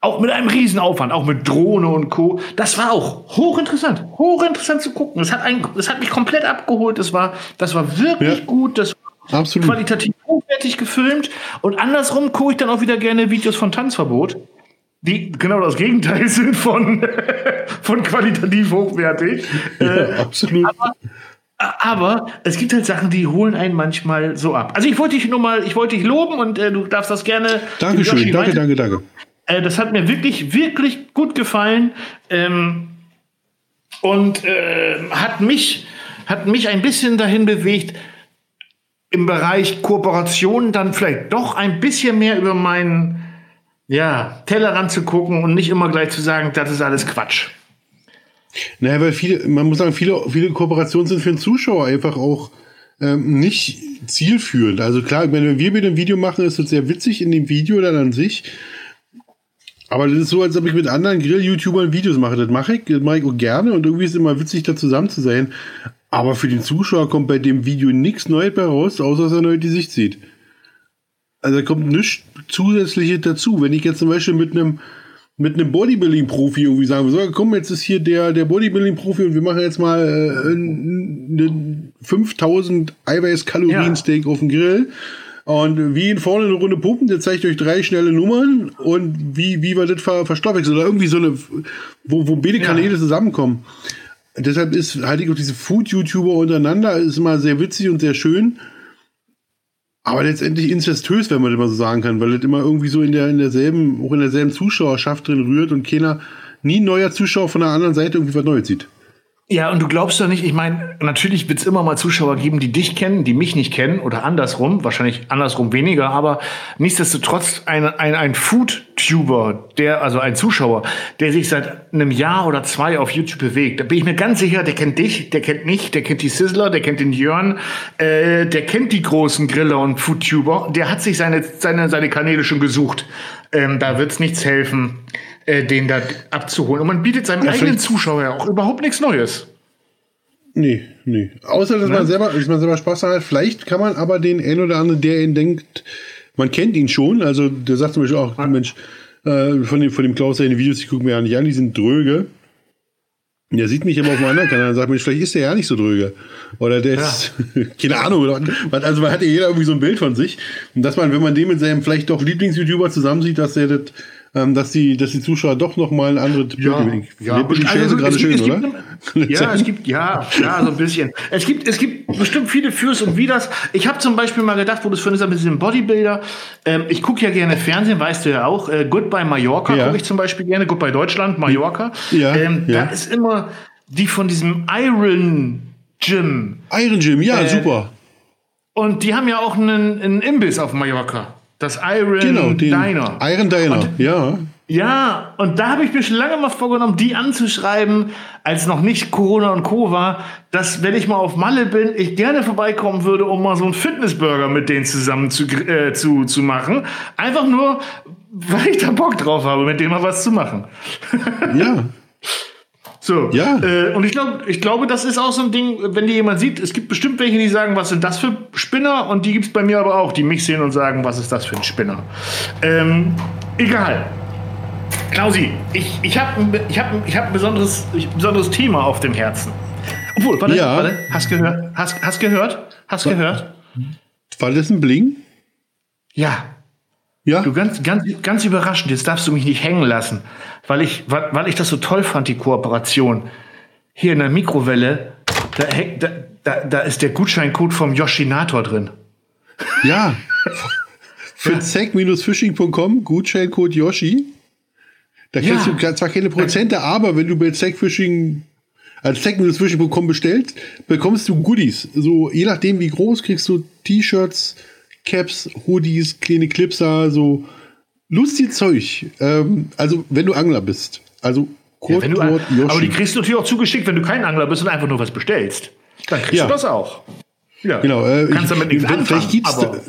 A: Auch mit einem Riesenaufwand, auch mit Drohne und Co. Das war auch hochinteressant, hochinteressant zu gucken. Das hat, einen, das hat mich komplett abgeholt. Das war, das war wirklich
B: Ja.
A: gut. Das war
B: Absolut.
A: qualitativ hochwertig gefilmt. Und andersrum gucke ich dann auch wieder gerne Videos von Tanzverbot, die genau das Gegenteil sind von, von qualitativ hochwertig. Äh,
B: Ja, absolut.
A: aber es gibt halt Sachen, die holen einen manchmal so ab. Also ich wollte dich nur mal, ich wollte dich loben und äh, du darfst das gerne.
B: Dankeschön, danke, danke, danke.
A: Äh, das hat mir wirklich, wirklich gut gefallen. Ähm, und äh, hat mich, hat mich ein bisschen dahin bewegt, im Bereich Kooperation dann vielleicht doch ein bisschen mehr über meinen ja, Tellerrand zu gucken und nicht immer gleich zu sagen, das ist alles Quatsch.
B: Naja, weil viele, man muss sagen, viele, viele Kooperationen sind für den Zuschauer einfach auch ähm, nicht zielführend. Also klar, wenn wir mit einem Video machen, ist es sehr witzig in dem Video dann an sich. Aber das ist so, als ob ich mit anderen Grill-YouTubern Videos mache. Das mache ich, das mache ich auch gerne und irgendwie ist es immer witzig, da zusammen zu sein. Aber für den Zuschauer kommt bei dem Video nichts Neues bei raus, außer dass er neu die Sicht sieht. Also da kommt nichts zusätzliches dazu. Wenn ich jetzt zum Beispiel mit einem mit einem Bodybuilding-Profi irgendwie sagen, so, komm, jetzt ist hier der, der Bodybuilding-Profi und wir machen jetzt mal äh, einen 5000 Eiweiß-Kalorien-Steak ja. auf dem Grill. Und wie ihn vorne eine Runde pumpen, der zeigt euch drei schnelle Nummern und wie, wie wir das ver verstoffwechseln. Oder irgendwie so eine, wo, wo beide Kanäle ja. zusammenkommen. Deshalb ist, halte ich auch diese Food-YouTuber untereinander, ist immer sehr witzig und sehr schön. Aber letztendlich inzestös, wenn man das mal so sagen kann, weil das immer irgendwie so in der, in derselben, auch in derselben Zuschauerschaft drin rührt und keiner, nie ein neuer Zuschauer von der anderen Seite irgendwie was Neues sieht.
A: Ja, und du glaubst doch nicht, ich meine, natürlich wird es immer mal Zuschauer geben, die dich kennen, die mich nicht kennen oder andersrum, wahrscheinlich andersrum weniger, aber nichtsdestotrotz ein, ein, ein Food-Tuber, der, also ein Zuschauer, der sich seit einem Jahr oder zwei auf YouTube bewegt, da bin ich mir ganz sicher, der kennt dich, der kennt mich, der kennt die Sizzler, der kennt den Jörn, äh, der kennt die großen Griller und Food-Tuber, der hat sich seine, seine, seine Kanäle schon gesucht. Ähm, da wird's nichts helfen äh, den da abzuholen. Und man bietet seinem ja, eigenen Zuschauer ja auch überhaupt nichts Neues.
B: Nee, nee. Außer, dass, ne? man selber, dass man selber Spaß hat. Vielleicht kann man aber den einen oder anderen, der ihn denkt, man kennt ihn schon. Also, der sagt zum Beispiel auch, ja. Mensch, äh, von, dem, von dem Klaus seine Videos, die gucken mir ja nicht an, die sind dröge. Der sieht mich immer auf einem anderen Kanal und sagt, Mensch, vielleicht ist der ja nicht so dröge. Oder der ja. ist, keine Ahnung. Also man hat ja jeder irgendwie so ein Bild von sich. Und dass man, wenn man den mit seinem vielleicht doch Lieblings-YouTuber zusammensieht, dass er das ähm, dass, die, dass die Zuschauer doch noch mal ein anderes
A: ja, ja. die also, gerade schön, oder? Gibt, ja, es gibt, ja, ja, so ein bisschen. Es gibt, es gibt bestimmt viele Fürs und Widers. Ich habe zum Beispiel mal gedacht, wo du es vorhin gesagt hast, mit diesem Bodybuilder. Ähm, ich gucke ja gerne Fernsehen, weißt du ja auch. Äh, Goodbye Mallorca ja. gucke ich zum Beispiel gerne. Goodbye Deutschland, Mallorca. Ja, ähm, ja. Da ist immer die von diesem Iron Gym.
B: Iron Gym, ja, äh, super.
A: Und die haben ja auch einen, einen Imbiss auf Mallorca. Das Iron
B: genau, Diner. Iron Diner, und, ja.
A: Ja, und da habe ich mir schon lange mal vorgenommen, die anzuschreiben, als noch nicht Corona und Co. war, dass, wenn ich mal auf Malle bin, ich gerne vorbeikommen würde, um mal so einen Fitnessburger mit denen zusammen zu, äh, zu, zu machen. Einfach nur, weil ich da Bock drauf habe, mit dem mal was zu machen.
B: Ja.
A: So. Ja. Äh, und ich glaube, ich glaube, das ist auch so ein Ding, wenn dir jemand sieht, es gibt bestimmt welche, die sagen, was sind das für Spinner? Und die gibt es bei mir aber auch, die mich sehen und sagen, was ist das für ein Spinner? Ähm, egal. Klausi, ich, ich habe ich hab, ich hab ein besonderes, ein besonderes Thema auf dem Herzen. Obwohl, warte, ja. warte, hast gehört? Hast, hast gehört? Hast Was? gehört?
B: War das ein Bling?
A: Ja. Ja. Du ganz, ganz, ganz überraschend, jetzt darfst du mich nicht hängen lassen weil ich, weil ich das so toll fand, die Kooperation. Hier in der Mikrowelle, da, da, da, da ist der Gutscheincode vom Yoshinator drin.
B: Ja. Für ja. zack-fishing.com, Gutscheincode Yoshi. Da kriegst ja. du zwar keine Prozente, aber wenn du bei Zackfishing als zack-fishing.com bestellst, bekommst du Goodies. So, je nachdem wie groß, kriegst du T-Shirts, Caps, Hoodies, kleine Clipser, so lustiges Zeug. Ähm, also, wenn du Angler bist. Also,
A: Kurt, ja, Kurt, Aber die kriegst du natürlich auch zugeschickt, wenn du kein Angler bist und einfach nur was bestellst. Dann kriegst ja. du das auch.
B: Ja. Genau. Äh, Kannst damit nichts anfangen. Vielleicht gibt's aber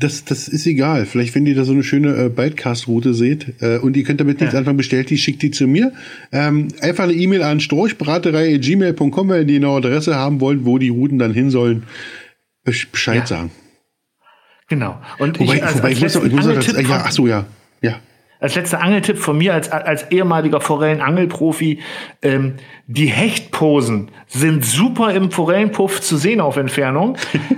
B: das, das ist egal. Vielleicht, wenn ihr da so eine schöne äh, Bytecast-Route seht äh, und ihr könnt damit nichts ja. anfangen, bestellt die, schickt die zu mir. Ähm, einfach eine E-Mail an storchbraterei.gmail.com, wenn ihr eine Adresse haben wollt, wo die Routen dann hin sollen. Bescheid ja. sagen.
A: Genau. Und
B: wobei, ich, als, wobei als ich muss, ich muss das, ja, ach so, ja, ja.
A: Als letzter Angeltipp von mir als, als ehemaliger Forellenangelprofi, ähm, die Hechtposen sind super im Forellenpuff zu sehen auf Entfernung.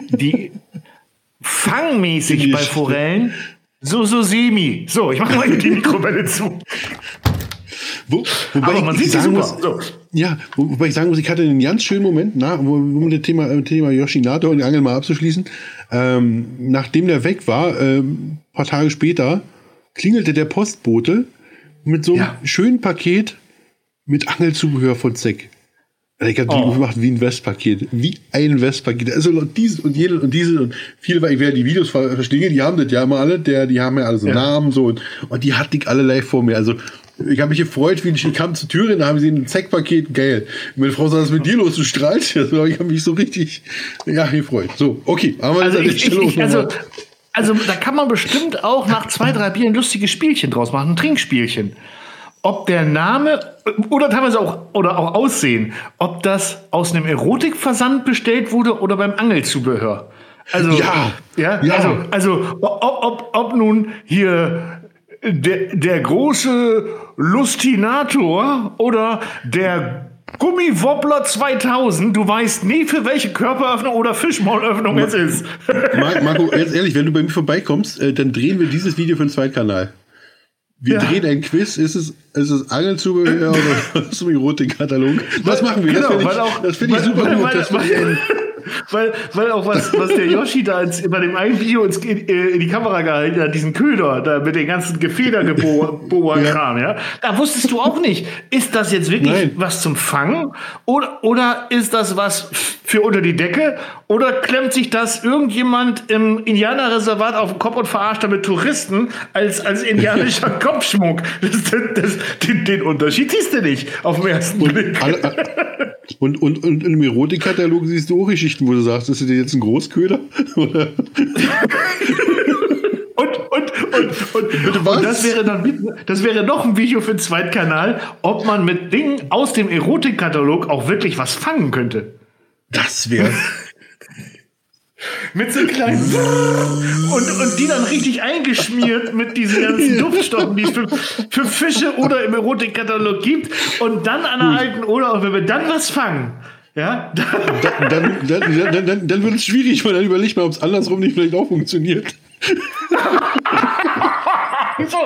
A: Die fangmäßig bei Forellen so, so semi. So, ich mache mal die Mikrowelle zu.
B: Wo, wobei Aber man ich, sieht sagen muss, so. ja, wobei ich sagen muss, ich hatte einen ganz schönen Moment, nach, um das Thema, äh, Thema Yoshinato und die Angel mal abzuschließen. Ähm, nachdem der weg war, ähm, paar Tage später, klingelte der Postbote mit so einem ja. schönen Paket mit Angelzubehör von Zeck. Ich habe die oh. gemacht wie ein Westpaket. Wie ein Westpaket. Also dieses und jedes und dieses und viele, weil ich werde die Videos verstehen, die haben das ja immer alle, der, die haben ja alle so ja. Namen so und, und die hatte ich alle live vor mir. Also ich habe mich gefreut, wie ich kam zur Tür, da haben sie ein Zeckpaket, geil. Meine Frau sagt, was mit dir los? Du strahlst. Also, ich habe mich so richtig, ja, gefreut. So, okay.
A: Haben wir also, ich, ich, ich, also, also, da kann man bestimmt auch nach zwei, drei Bieren lustige Spielchen draus machen, ein Trinkspielchen. ob der Name oder teilweise auch oder auch Aussehen, ob das aus einem Erotikversand bestellt wurde oder beim Angelzubehör. Also
B: Ja,
A: ja,
B: ja.
A: also also ob, ob, ob nun hier der, der große Lustinator oder der Gummiwobbler 2000, du weißt nie, für welche Körperöffnung oder Fischmaulöffnung es ist.
B: Mar Marco, jetzt ehrlich, wenn du bei mir vorbeikommst, äh, dann drehen wir dieses Video für den Zweitkanal. Wir
A: Ja.
B: drehen ein Quiz. Ist es, ist es Angelzubehör oder zum Erotikkatalog? Was machen wir?
A: Genau,
B: das finde ich,
A: auch-
B: das find ich super gut.
A: weil- weil- Weil, weil auch was, was der Yoshi da ins, bei dem einen Video ins, in, äh, in die Kamera gehalten hat, diesen Köder, da mit den ganzen Gefedergebohrer-Kram, ja. Da wusstest du auch nicht, ist das jetzt wirklich
B: Nein.
A: was zum Fangen oder, oder ist das was für unter die Decke oder klemmt sich das irgendjemand im Indianerreservat auf den Kopf und verarscht damit Touristen als, als indianischer Kopfschmuck? Das, das, das, den, den Unterschied siehst du nicht auf den ersten Blick.
B: alle, und, und, und im Erotikkatalog siehst du auch Geschichten, wo du sagst, ist das jetzt ein Großköder? Oder?
A: Und, und, und, das wäre dann das wäre noch ein Video für den Zweitkanal, ob man mit Dingen aus dem Erotikkatalog auch wirklich was fangen könnte.
B: Das wäre.
A: Mit so kleinen und, und die dann richtig eingeschmiert mit diesen ganzen Duftstoffen, die es für, für Fische oder im Erotikkatalog gibt. Und dann an der alten Oder, und wenn wir dann was fangen, ja, dann,
B: Dann, dann, dann, dann, wird es schwierig, weil dann überleg mal, ob es andersrum nicht vielleicht auch funktioniert.
A: so,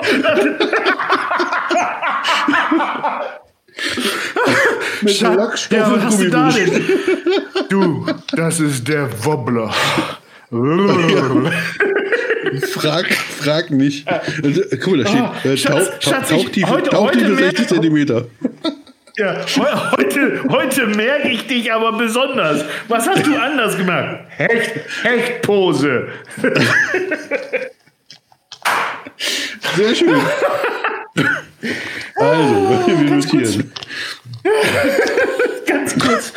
B: Mit
A: Schatz,
B: Lackstoff
A: ja, was hast du da denn? Du, das ist der Wobbler.
B: Frag, frag nicht. Also, guck mal, da steht,
A: Ah,
B: äh,
A: Schatz,
B: Tauch-
A: Schatz,
B: Tauch-
A: ich-
B: Tauchtiefe
A: heute-
B: Tauchtiefe
A: heute
B: 60
A: mehr-
B: Zentimeter.
A: Ja, heu- heute, heute merke ich dich aber besonders. Was hast du anders gemacht? Hecht, Hechtpose.
B: Sehr schön. Also, wir notieren.
A: Ganz kurz,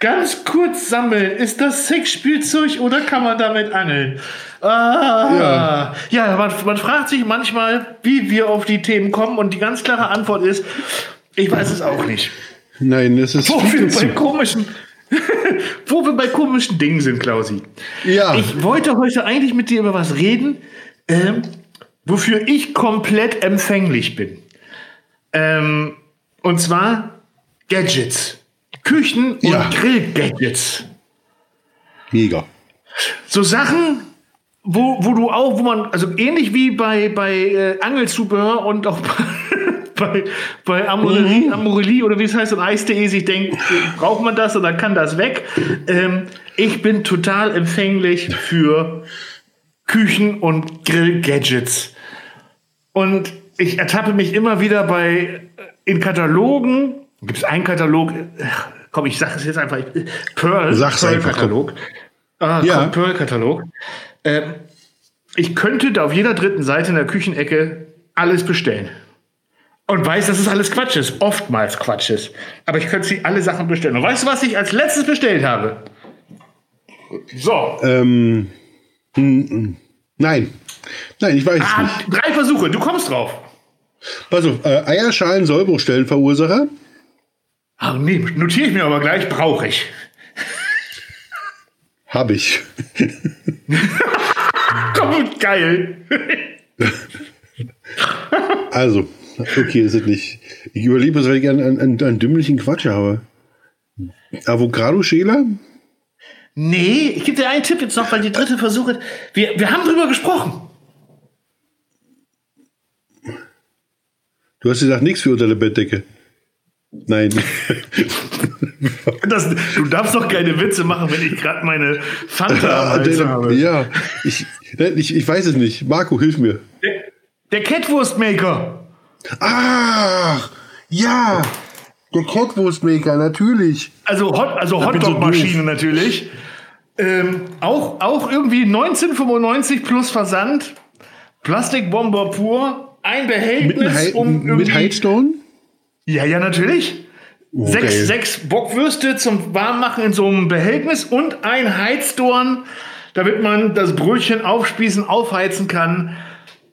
A: ganz kurz sammeln. Ist das Sexspielzeug oder kann man damit angeln? Ah, ja, man, man fragt sich manchmal, wie wir auf die Themen kommen und die ganz klare Antwort ist, ich weiß es auch nicht.
B: Nein, es ist
A: Wo
B: viel
A: wir bei komischen, wo wir bei komischen Dingen sind, Klausi.
B: Ja.
A: Ich wollte heute eigentlich mit dir über was reden, ähm, wofür ich komplett empfänglich bin. Ähm, und zwar Gadgets. Küchen- und
B: Ja.
A: Grill-Gadgets.
B: Mega.
A: So Sachen, wo, wo du auch, wo man, also ähnlich wie bei, bei äh, Angelzubehör und auch bei, bei Amorelie, Amorelie oder wie es heißt und Eis.de sich denkt, äh, braucht man das oder kann das weg? Ähm, ich bin total empfänglich für Küchen- und Grill-Gadgets. Und ich ertappe mich immer wieder bei äh, in Katalogen. Gibt es einen Katalog? Komm, ich sage es jetzt einfach. ich- Pearl,
B: Sag's einfach,
A: Pearl-Katalog. Ah,
B: Ja.
A: komm, Pearl-Katalog. Ähm, ich könnte da auf jeder dritten Seite in der Küchenecke alles bestellen. Und weiß, dass es alles Quatsch ist. Oftmals Quatsch ist. Aber ich könnte sie alle Sachen bestellen. Und weißt du, was ich als letztes bestellt habe? So.
B: Ähm. Nein. Nein, ich weiß es
A: Ah,
B: nicht.
A: drei Versuche. Du kommst drauf.
B: Pass auf, äh, Eierschalen Sollbruchstellenverursacher.
A: Ach nee, notiere ich mir aber gleich. Brauche ich.
B: Habe ich.
A: Komm, geil.
B: Also, okay, das ist nicht. Ich überlebe es, weil ich einen, einen, einen dümmlichen Quatsch habe. Avocado-Schäler?
A: Nee, ich gebe dir einen Tipp jetzt noch, weil die dritte Versuche. Wir, wir haben drüber gesprochen.
B: Du hast gesagt, nichts für unter der Bettdecke. Nein.
A: Das, du darfst doch keine Witze machen, wenn ich gerade meine Fanta am habe.
B: ja, ich, ich, ich weiß es nicht. Marco, hilf mir.
A: Der, der Catwurstmaker.
B: Ach, ja. Der Catwurstmaker, natürlich.
A: Also, Hot, also
B: bin so
A: Hotdog-Maschine natürlich. Ähm, auch, auch irgendwie 1995 plus Versand. Plastikbomber pur. Ein
B: Mit,
A: Behältnis
B: Hei-
A: um
B: mit
A: irgendwie-
B: Heizstone?
A: Ja, ja, natürlich. sechs,
B: geil.
A: sechs Bockwürste zum Warmmachen in so einem Behältnis und ein Heizdorn, damit man das Brötchen aufspießen, aufheizen kann.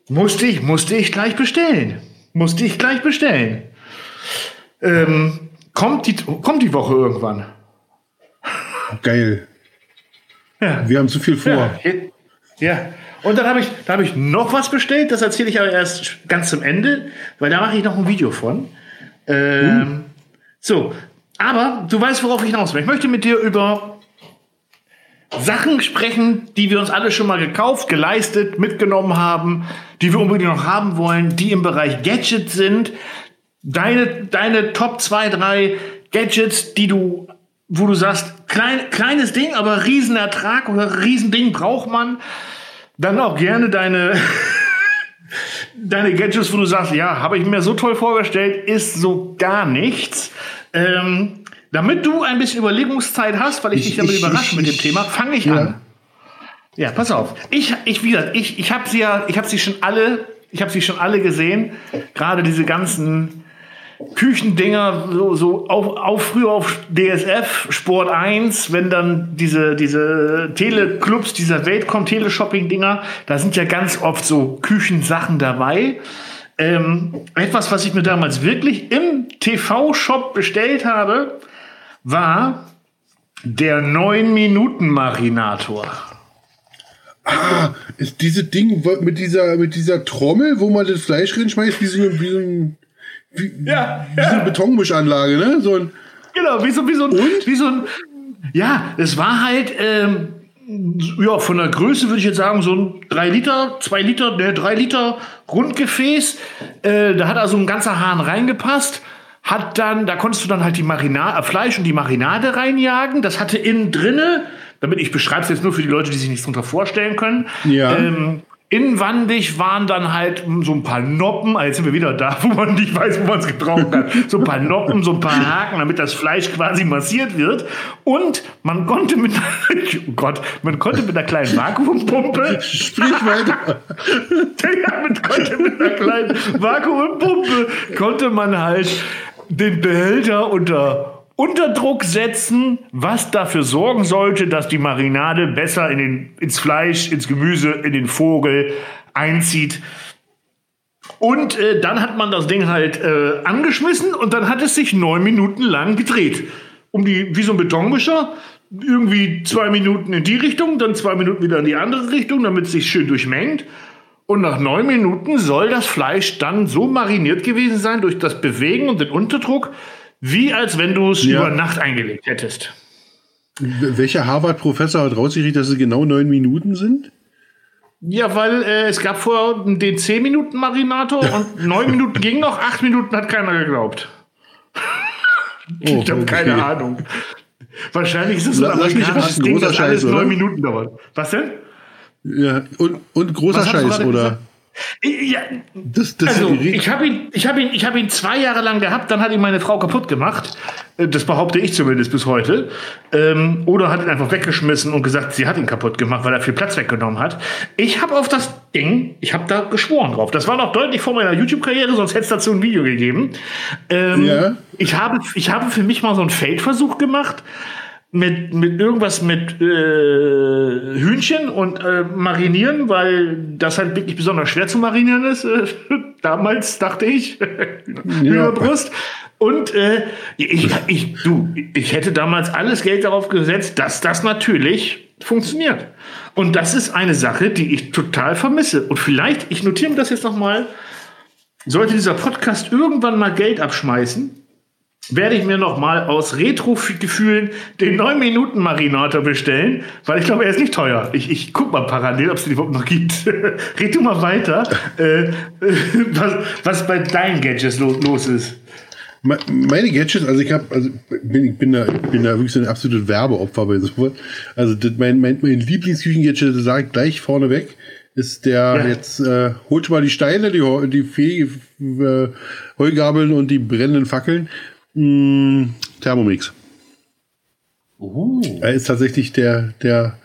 A: Musste ich, musste ich gleich bestellen. Musste ich gleich bestellen. Ähm, kommt, die, kommt die Woche irgendwann.
B: Geil.
A: Ja.
B: Wir haben zu viel vor.
A: Ja. ja. Und dann habe ich, da hab ich noch was bestellt, das erzähle ich aber erst ganz zum Ende, weil da mache ich noch ein Video von. Ähm, So, aber du weißt, worauf ich hinaus will. Ich möchte mit dir über Sachen sprechen, die wir uns alle schon mal gekauft, geleistet, mitgenommen haben, die wir unbedingt noch haben wollen, die im Bereich Gadgets sind. Deine, deine Top 2, 3 Gadgets, die du, wo du sagst, klein, kleines Ding, aber Riesenertrag oder Riesending braucht man. Dann auch gerne deine, deine Gadgets, wo du sagst, ja, habe ich mir so toll vorgestellt, ist so gar nichts. Ähm, damit du ein bisschen Überlegungszeit hast, weil ich, dich damit
B: ich-
A: überrasche
B: ich-
A: mit dem
B: ich-
A: Thema, fange ich
B: ja.
A: an. Ja, pass auf. Ich, ich, wie gesagt, ich, ich habe sie ja, ich habe sie schon alle, ich habe sie schon alle gesehen. Gerade diese ganzen Küchendinger, so, so auf, auf früher auf DSF, Sport 1, wenn dann diese, diese Teleclubs dieser Welt kommen, Teleshopping-Dinger, da sind ja ganz oft so Küchensachen dabei. Ähm, etwas, was ich mir damals wirklich im TV-Shop bestellt habe, war der 9-Minuten-Marinator.
B: Ah, ist diese Ding mit dieser, mit dieser Trommel, wo man das Fleisch reinschmeißt, wie so, ein, wie,
A: Ja,
B: wie so eine Betonmischanlage, ne? So ein,
A: Genau, wie so, wie so, ein, wie so ein. Ja, es war halt, ähm, ja, von der Größe würde ich jetzt sagen, so ein 3 Liter, 2 Liter, ne, 3 Liter Rundgefäß. Äh, da hat also ein ganzer Hahn reingepasst. Hat dann, da konntest du dann halt die Marinade, Fleisch und die Marinade reinjagen. Das hatte innen drinne, damit ich beschreibe es jetzt nur für die Leute, die sich nichts drunter vorstellen können.
B: Ja.
A: Ähm, Innenwandig waren dann halt so ein paar Noppen, ah, jetzt sind wir wieder da, wo man nicht weiß, wo man es gebrauchen kann. So ein paar Noppen, so ein paar Haken, damit das Fleisch quasi massiert wird. Und man konnte mit, oh Gott, man konnte mit einer kleinen Vakuumpumpe,
B: sprich weiter.
A: ja, mit, konnte mit einer kleinen Vakuumpumpe, konnte man halt den Behälter unter Unterdruck setzen, was dafür sorgen sollte, dass die Marinade besser in den, ins Fleisch, ins Gemüse, in den Vogel einzieht. Und äh, dann hat man das Ding halt äh, angeschmissen und dann hat es sich neun Minuten lang gedreht. Um die, wie so ein Betonmischer. Irgendwie zwei Minuten in die Richtung, dann zwei Minuten wieder in die andere Richtung, damit es sich schön durchmengt. Und nach neun Minuten soll das Fleisch dann so mariniert gewesen sein durch das Bewegen und den Unterdruck, wie als wenn du es
B: Ja.
A: über Nacht eingelegt hättest.
B: Welcher Harvard-Professor hat rausgekriegt, dass es genau neun Minuten sind?
A: Ja, weil äh, es gab vorher den 10 Minuten Marinator und neun Minuten ging noch, acht Minuten hat keiner geglaubt.
B: Oh,
A: ich habe
B: okay.
A: keine Ahnung. Wahrscheinlich ist es ein amerikanisches Ding,
B: großer
A: das alles
B: Scheiß, oder?
A: neun Minuten dauert. Was denn?
B: Ja, und, und großer Scheiß, oder?
A: gesagt? Ja,
B: Das, das
A: also, ich habe ihn, ich habe ihn, ich habe ihn zwei Jahre lang gehabt, dann hat ihn meine Frau kaputt gemacht. Äh, Das behaupte ich zumindest bis heute. Ähm, oder hat ihn einfach weggeschmissen und gesagt, sie hat ihn kaputt gemacht, weil er viel Platz weggenommen hat. Ich habe auf das Ding, ich habe da geschworen drauf. Das war noch deutlich vor meiner YouTube-Karriere, sonst hätte es dazu ein Video gegeben. Ähm,
B: Ja.
A: ich, habe, ich habe für mich mal so einen Feldversuch gemacht mit, mit irgendwas mit äh, Hühnchen und äh, marinieren, weil das halt wirklich besonders schwer zu marinieren ist. Äh, damals dachte ich. Hühnerbrust. Und äh, ich, ich, du, ich hätte damals alles Geld darauf gesetzt, dass das natürlich funktioniert. Und das ist eine Sache, die ich total vermisse. Und vielleicht, ich notiere mir das jetzt nochmal, sollte dieser Podcast irgendwann mal Geld abschmeißen, werde ich mir noch mal aus Retro-Gefühlen den 9-Minuten-Marinator bestellen, weil ich glaube, er ist nicht teuer. Ich, ich guck mal parallel, ob es den überhaupt noch gibt. Red du mal weiter, äh, was, was bei deinen Gadgets lo los ist.
B: Me- Meine Gadgets, also ich habe, also bin, ich bin da, ich bin da wirklich so ein absolutes Werbeopfer bei sowas. Also das, mein, mein, mein Lieblingsküchengadget, das sage ich gleich vorneweg, ist der
A: Ja.
B: jetzt, äh, holt mal die Steine, die, die Fee, äh, Heugabeln und die brennenden Fackeln. Mm, Thermomix. Er ist tatsächlich der, der,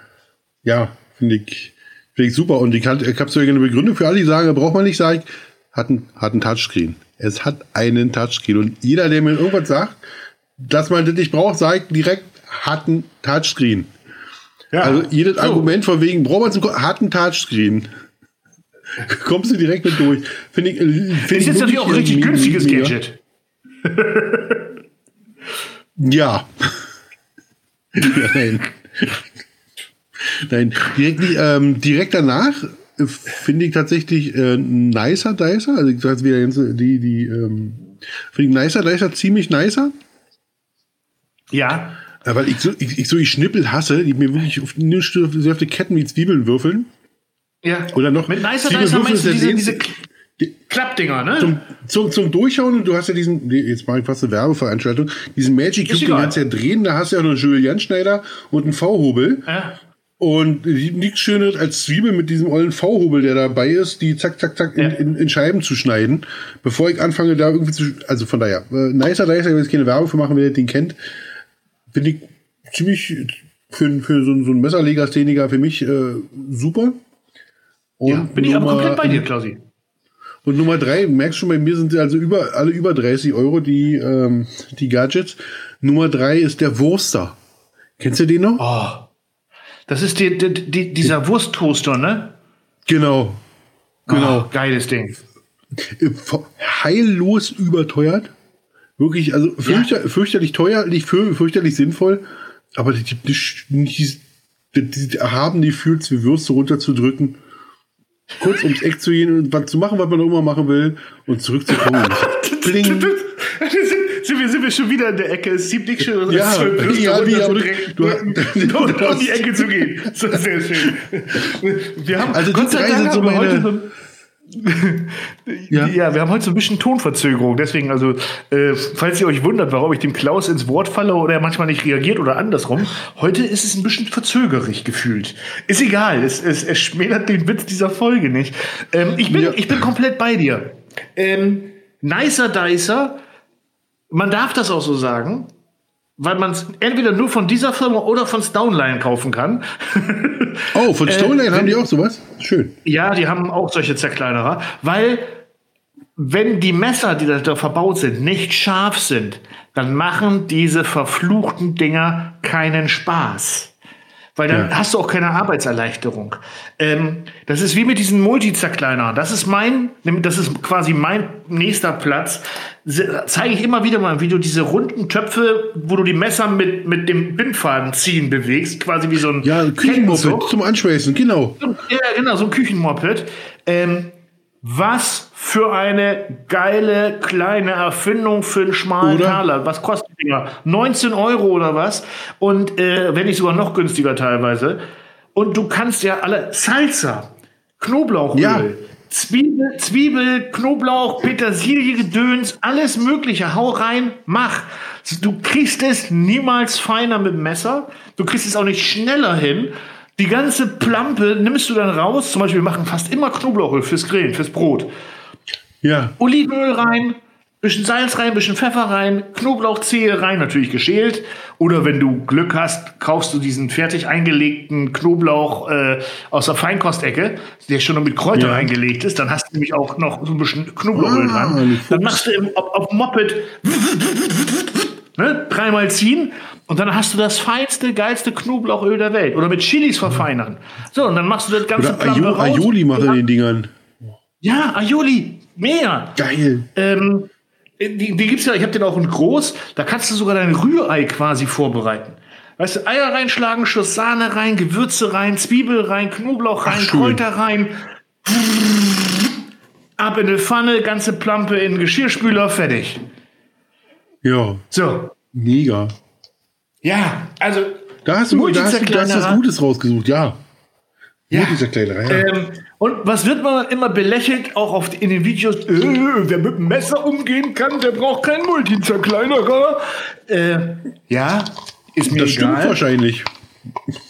B: ja, finde ich, finde ich super. Und ich, ich habe so eine Begründung für alle, die sagen, braucht man nicht, sage ich, hat ein, hat ein Touchscreen. Es hat einen Touchscreen. Und jeder, der mir irgendwas sagt, dass man das nicht braucht, sagt direkt, hat ein Touchscreen.
A: Ja.
B: Also jedes
A: So.
B: Argument von wegen, braucht man Ko- hat ein Touchscreen. Kommst du direkt mit durch. Finde ich, find
A: ist jetzt natürlich auch ein richtig günstiges. Gadget.
B: ja. Nein. Nein, direkt, ähm, direkt danach finde ich tatsächlich äh, nicer Dicer. Also ich sage wieder die, die ähm, finde ich nicer Dicer ziemlich nicer.
A: Ja.
B: ja weil ich so, ich, ich so die Schnippel hasse, die mir wirklich auf, nur auf die Ketten wie Zwiebeln würfeln.
A: Ja.
B: Oder noch
A: mit nicer Dicer meinst du diese, diese Klappdinger, ne?
B: Zum, zum, zum Durchschauen und du hast ja diesen, jetzt mache ich fast eine Werbeveranstaltung, diesen Magic Cube, den kannst du ja drehen, da hast du ja noch einen Julian Schneider und einen V-Hobel. Ja. Und nichts Schönes als Zwiebel mit diesem ollen V-Hobel, der dabei ist, die zack, zack, zack in, in, in, Scheiben zu schneiden, bevor ich anfange, da irgendwie zu. Also von daher, äh, nicer Dicer, wenn ich keine Werbung für machen, wer den kennt, finde ich ziemlich für, für so, so einen Messerlegastheniker für mich äh, super.
A: Und ja, bin ich aber komplett bei dir, Klausi.
B: Und Nummer drei, merkst schon, bei mir sind sie also über, alle über 30 Euro, die, ähm, die Gadgets. Nummer drei ist der Wurster. Kennst du den noch?
A: Oh. Das ist die, die, die, dieser Wursttoaster, ne?
B: Genau. Genau.
A: Oh, geiles Ding.
B: Heillos überteuert. Wirklich, also fürchter, ja. fürchterlich teuer, nicht für, fürchterlich sinnvoll. Aber die, die, die, die, die haben die fühlt wie Würste runterzudrücken, kurz ums Eck zu gehen und was zu machen, was man auch immer machen will und zurückzukommen. Bling
A: sind, wir, sind wir schon wieder in der Ecke. Es sieht nicht schön
B: ja,
A: zwölf
B: ja, wie, aber du, du,
A: du, um die Ecke zu gehen. So, sehr schön. Wir haben,
B: also Gott sei Dank so meine,
A: ja. ja, wir haben heute so ein bisschen Tonverzögerung. Deswegen, also, äh, falls ihr euch wundert, warum ich dem Klaus ins Wort falle oder er manchmal nicht reagiert oder andersrum, heute ist es ein bisschen verzögerig gefühlt. Ist egal, es, es, es schmälert den Witz dieser Folge nicht. Ähm, ich, bin, ja. ich bin komplett bei dir. Ähm, nicer Dicer man darf das auch so sagen, weil man es entweder nur von dieser Firma oder von Stoneline kaufen kann.
B: Oh, von Stoneline äh, haben die auch sowas? Schön.
A: Ja, die haben auch solche Zerkleinerer, weil wenn die Messer, die da verbaut sind, nicht scharf sind, dann machen diese verfluchten Dinger keinen Spaß. Weil dann ja. hast du auch keine Arbeitserleichterung. Ähm, das ist wie mit diesen Multizerkleinern. Das ist mein, das ist quasi mein nächster Platz. Zeige ich immer wieder mal, wie du diese runden Töpfe, wo du die Messer mit, mit dem Bindfaden ziehen bewegst, quasi wie so ein
B: Ja, Küchenmoped zum Anschweißen, genau.
A: Ja, genau, so ein Küchenmoped. Ähm, was für eine geile kleine Erfindung für einen schmalen oder? Taler. Was kostet die Dinger? 19 Euro oder was? Und äh, wenn nicht sogar noch günstiger teilweise. Und du kannst ja alle Salsa, Knoblauchöl, ja. Zwiebel, Zwiebel, Knoblauch, Petersilie, Gedöns, alles Mögliche. Hau rein, mach. Du kriegst es niemals feiner mit dem Messer. Du kriegst es auch nicht schneller hin. Die ganze Plampe nimmst du dann raus. Zum Beispiel, wir machen fast immer Knoblauchöl fürs Grillen, fürs Brot.
B: Ja.
A: Olivenöl rein, bisschen Salz rein, bisschen Pfeffer rein, Knoblauchzehe rein, natürlich geschält. Oder wenn du Glück hast, kaufst du diesen fertig eingelegten Knoblauch äh, aus der Feinkostecke, der schon mit Kräuter ja. eingelegt ist. Dann hast du nämlich auch noch so ein bisschen Knoblauchöl ah, dran. Dann machst du im, auf, auf Moped ne, dreimal ziehen und dann hast du das feinste, geilste Knoblauchöl der Welt. Oder mit Chilis verfeinern. So, und dann machst du das ganze
B: Oder Aioli machen den Dingern.
A: Ja, Aioli. Mehr.
B: Geil.
A: Ähm, die, die gibt's ja, ich habe den auch in groß, da kannst du sogar dein Rührei quasi vorbereiten. Weißt du, Eier reinschlagen, Schuss Sahne rein, Gewürze rein, Zwiebel rein, Knoblauch rein, Ach, Kräuter rein. Ab in eine Pfanne, ganze Plampe in den Geschirrspüler, fertig.
B: Ja.
A: So.
B: Mega.
A: Ja, also.
B: Da hast du, da hast, du, da hast was Gutes rausgesucht, ja.
A: Ja. Ja. Ähm, und was wird man immer belächelt, auch auf, in den Videos? Äh, wer mit dem Messer umgehen kann, der braucht keinen Multizerkleinerer. Äh, ja, ist mir
B: Das egal. stimmt wahrscheinlich.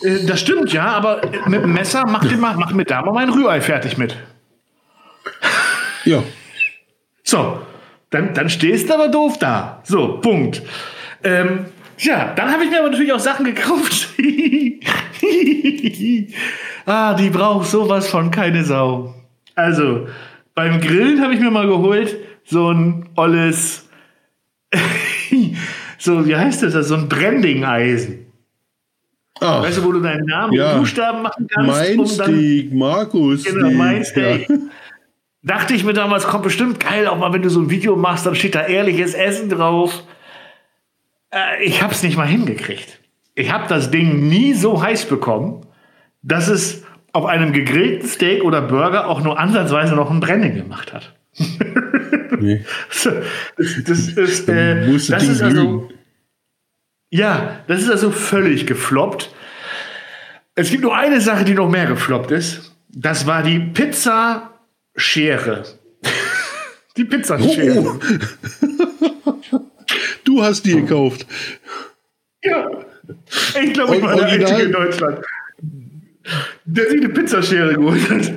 A: Äh, das stimmt, ja, aber mit dem Messer mach, dir mal, mach mir da mal mein Rührei fertig mit.
B: Ja.
A: So, dann, dann stehst du aber doof da. So, Punkt. Ähm, ja, dann habe ich mir aber natürlich auch Sachen gekauft. ah, die braucht sowas von keine Sau. Also, beim Grillen habe ich mir mal geholt, so ein olles, so, wie heißt das, so ein Branding-Eisen. Ach, weißt du, wo du deinen Namen
B: ja.
A: und Buchstaben machen kannst?
B: Mein
A: um
B: Steak, Markus.
A: Genau, mein Steak. Ja. Dachte ich mir damals, kommt bestimmt geil, auch mal wenn du so ein Video machst, dann steht da ehrliches Essen drauf. Äh, ich habe es nicht mal hingekriegt. Ich habe das Ding nie so heiß bekommen, dass es auf einem gegrillten Steak oder Burger auch nur ansatzweise noch ein Brennen gemacht hat. Nee. das, ist, äh, das ist also. Ja, das ist also völlig gefloppt. Es gibt nur eine Sache, die noch mehr gefloppt ist. Das war die Pizzaschere. die Pizzaschere. Oh.
B: Du hast die gekauft.
A: Ja. Ich glaube, ich war der Einzige in Deutschland, der sich eine Pizzaschere geholt hat.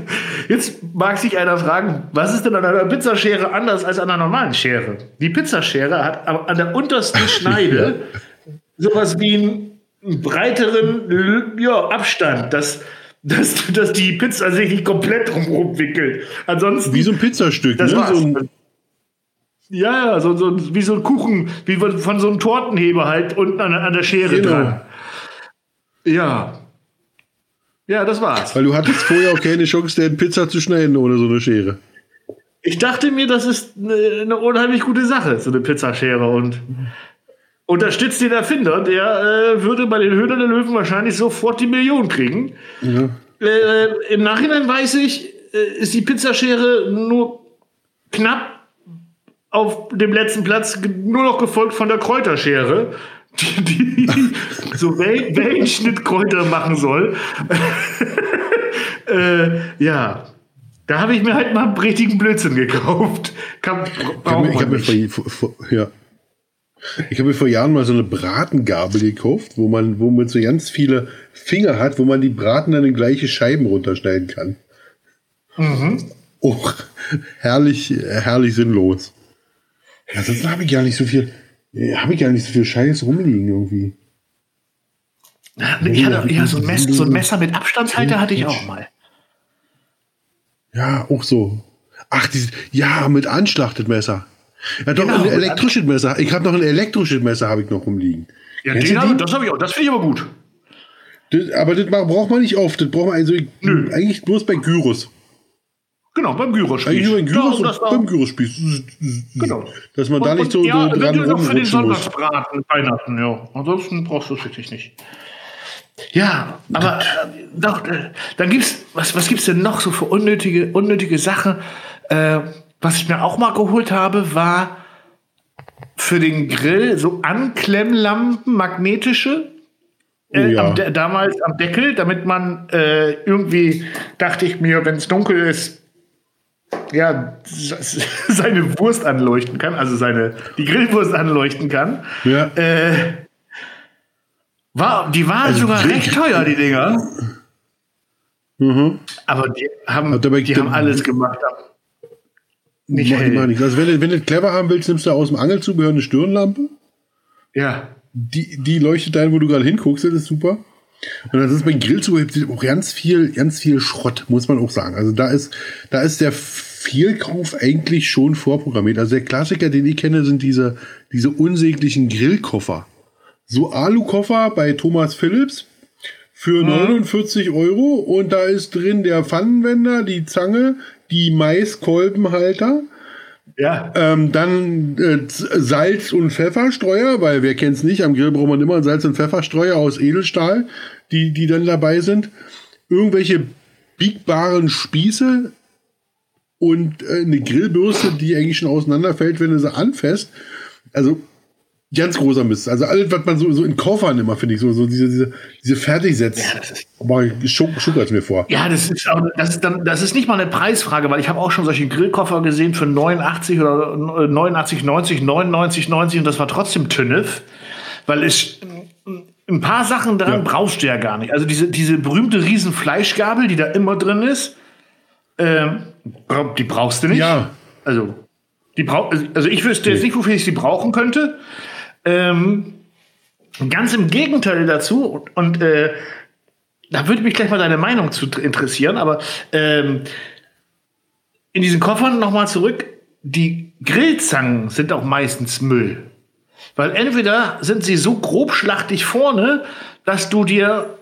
A: Jetzt mag sich einer fragen, was ist denn an einer Pizzaschere anders als an einer normalen Schere? Die Pizzaschere hat an der untersten Schneide sowas wie einen breiteren ja, Abstand, dass, dass, dass die Pizza sich nicht komplett drumherum wickelt. Ansonsten.
B: Wie so ein Pizzastück,
A: das
B: ne?
A: War's.
B: So ein
A: ja, ja, so, so, wie so ein Kuchen, wie von so einem Tortenheber halt unten an, an der Schere genau. dran. Ja. Ja, das war's.
B: Weil du hattest vorher auch keine Chance, eine Pizza zu schneiden ohne so eine Schere.
A: Ich dachte mir, das ist eine, eine unheimlich gute Sache, so eine Pizzaschere. Und unterstützt den Erfinder, der äh, würde bei den Höhlen der Löwen wahrscheinlich sofort die Million kriegen. Ja. Äh, Im Nachhinein weiß ich, äh, ist die Pizzaschere nur knapp auf dem letzten Platz nur noch gefolgt von der Kräuterschere, die, die so Wel Wellenschnittkräuter machen soll. äh, ja, da habe ich mir halt mal einen richtigen Blödsinn gekauft. Kann,
B: ich habe hab mir vor, vor, ja. Habe mir vor Jahren mal so eine Bratengabel gekauft, wo man, wo man so ganz viele Finger hat, wo man die Braten dann in gleiche Scheiben runterschneiden kann. Mhm. Oh, herrlich, herrlich sinnlos. Ja, sonst habe ich gar nicht so viel, äh, habe ich gar nicht so viel Scheiß rumliegen irgendwie.
A: Ich hatte ja so ein, Messer, so ein Messer mit Abstandshalter hatte ich auch mal.
B: Ja, auch so. Ach, dieses, ja, mit anschlachtet Messer. Ja, doch, genau, ein elektrisches Messer. Ich habe noch ein elektrisches Messer, habe ich noch rumliegen.
A: Ja, den hab, das habe ich auch. Das finde ich aber gut.
B: Das, aber das braucht man nicht oft. Das braucht man also Nö. eigentlich bloß bei Gyros.
A: Genau, beim Gyrospieß.
B: Nur beim Gyros ja, und beim Gyrospieß. Genau. Dass man und, da nicht so,
A: ja,
B: so dran
A: noch für den Sonntagsbraten, Weihnachten, ja. Ansonsten brauchst du es wirklich nicht. Ja, aber äh, doch, äh, dann gibt's, was, was gibt's denn noch so für unnötige, unnötige Sachen? Äh, was ich mir auch mal geholt habe, war für den Grill so Anklemmlampen, magnetische. Äh, oh ja. am, damals am Deckel, damit man äh, irgendwie, dachte ich mir, wenn es dunkel ist, ja, seine Wurst anleuchten kann, also seine, die Grillwurst anleuchten kann. Ja. Äh, war, die waren also sogar recht teuer, die Dinger. Mhm. Aber die haben, dabei, die haben alles gemacht.
B: Nicht mach, hell. Nicht. Also wenn du, wenn du clever haben willst, nimmst du aus dem Angelzubehör eine Stirnlampe.
A: Ja.
B: Die, die leuchtet ein, wo du gerade hinguckst, das ist super. Und dann ist bei Grillzubehör auch ganz viel, ganz viel Schrott, muss man auch sagen. Also da ist, da ist der Vielkauf eigentlich schon vorprogrammiert. Also der Klassiker, den ich kenne, sind diese, diese unsäglichen Grillkoffer. So Alukoffer bei Thomas Philips für mhm. 49 Euro und da ist drin der Pfannenwender, die Zange, die Maiskolbenhalter. Ja. Ähm, dann äh, Salz- und Pfefferstreuer, weil wer kennt's nicht, am Grill braucht man immer Salz- und Pfefferstreuer aus Edelstahl, die, die dann dabei sind. Irgendwelche biegbaren Spieße, und äh, eine Grillbürste, die eigentlich schon auseinanderfällt, wenn du sie anfasst. Also ganz großer Mist. Also alles, was man so, so in Koffern immer, finde ich, so, so diese, diese, diese Fertigsätze. Ja, das ist, Aber schuckert mir vor.
A: Ja, das ist, auch, das, ist dann, das ist nicht mal eine Preisfrage, weil ich habe auch schon solche Grillkoffer gesehen für 89 oder 89, 90, 99, 90 und das war trotzdem Tünnef, weil es ein paar Sachen dran ja. brauchst du ja gar nicht. Also diese, diese berühmte riesen Fleischgabel, die da immer drin ist, ähm, die brauchst du nicht.
B: Ja.
A: Also, die brauch, also ich wüsste jetzt nicht, wofür ich sie brauchen könnte. Ähm, ganz im Gegenteil dazu, und, und äh, da würde mich gleich mal deine Meinung zu interessieren, aber ähm, in diesen Koffern nochmal zurück, die Grillzangen sind auch meistens Müll. Weil entweder sind sie so grobschlachtig vorne, dass du dir,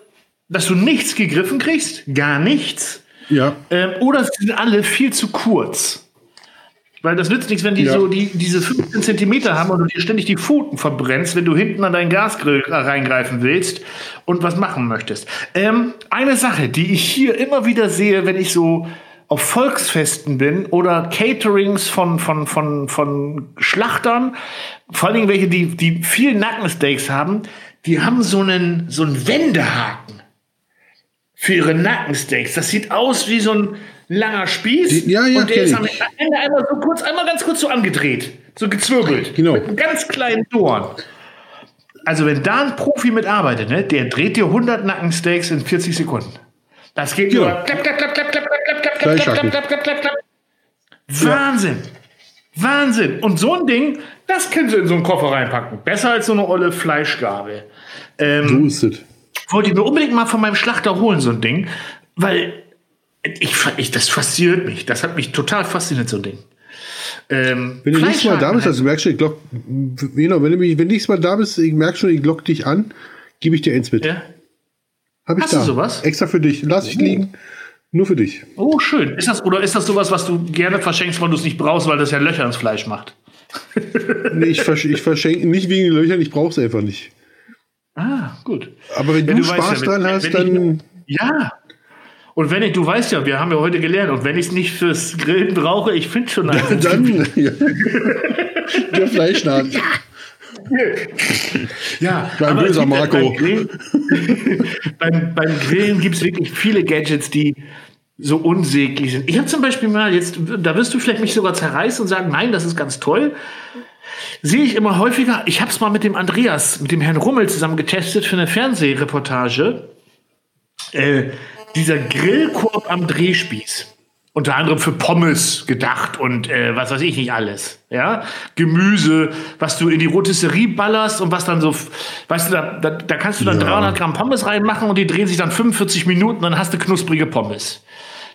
A: dass du nichts gegriffen kriegst, gar nichts.
B: Ja.
A: Ähm, oder sie sind alle viel zu kurz. Weil das nützt nichts, wenn die
B: Ja.
A: so die, diese 15 Zentimeter haben und du dir ständig die Pfoten verbrennst, wenn du hinten an deinen Gasgrill reingreifen willst und was machen möchtest. Ähm, eine Sache, die ich hier immer wieder sehe, wenn ich so auf Volksfesten bin oder Caterings von, von, von, von Schlachtern, vor allen Dingen welche, die, die viel Nackensteaks haben, die haben so einen, so einen Wendehaken für ihre Nackensteaks. Das sieht aus wie so ein langer Spieß.
B: Die- ja, ja,
A: und der ist am. Ende einmal so kurz, einmal ganz kurz so angedreht. So gezwirbelt.
B: Genau.
A: Mit einem ganz kleinen Dorn. Also, wenn da ein Profi mitarbeitet, ne, der dreht dir 100 Nackensteaks in 40 Sekunden. Das geht
B: Ja.
A: über klapp, klapp, klapp, klapp, klapp, klapp, klapp, klapp, klapp, klapp, klapp, klapp, klapp. Wahnsinn. Wahnsinn. Und so ein Ding, das können sie in so einen Koffer reinpacken. Besser als so eine olle Fleischgabel. Ähm,
B: So ist es.
A: wollte ich mir unbedingt mal von meinem Schlachter holen, so ein Ding, weil ich, ich, das fasziniert mich. Das hat mich total fasziniert, so ein Ding. Ähm,
B: Wenn du nächstes Mal da bist, also du merkst schon, ich glock, genau, wenn du mich, wenn du nächstes Mal da bist, ich merke schon, ich glock dich an, gebe ich dir eins mit.
A: ja.
B: Hab ich
A: Hast
B: da.
A: du sowas?
B: Extra für dich. Lass ich liegen. Nur für dich.
A: Oh, schön. Ist das, oder ist das sowas, was du gerne verschenkst, weil du es nicht brauchst, weil das ja Löcher ins Fleisch macht?
B: Nee, ich, versch ich verschenke nicht wegen den Löchern, ich brauche es einfach nicht.
A: Ah, gut.
B: Aber wenn
A: Ja,
B: du,
A: du weißt
B: Spaß
A: ja, wenn-
B: dran
A: wenn
B: hast,
A: ich-
B: dann.
A: Ja. Und wenn ich, du weißt ja, wir haben ja heute gelernt, und wenn ich es nicht fürs Grillen brauche, ich finde schon einen.
B: dann ja. Der Fleischnaht.
A: Ja,
B: Dein
A: aber es
B: böser
A: ja
B: Marco.
A: Beim Grillen, beim, beim Grillen gibt es wirklich viele Gadgets, die so unsäglich sind. Ich habe zum Beispiel mal jetzt, da wirst du vielleicht mich sogar zerreißen und sagen, nein, das ist ganz toll. Sehe ich immer häufiger. Ich habe es mal mit dem Andreas, mit dem Herrn Rummel zusammen getestet für eine Fernsehreportage. Äh, dieser Grillkorb am Drehspieß. Unter anderem für Pommes gedacht und äh, was weiß ich nicht alles. Ja, Gemüse, was du in die Rotisserie ballerst und was dann so, weißt du, da, da, da kannst du dann
B: Ja.
A: 300 Gramm Pommes reinmachen und die drehen sich dann 45 Minuten, dann hast du knusprige Pommes.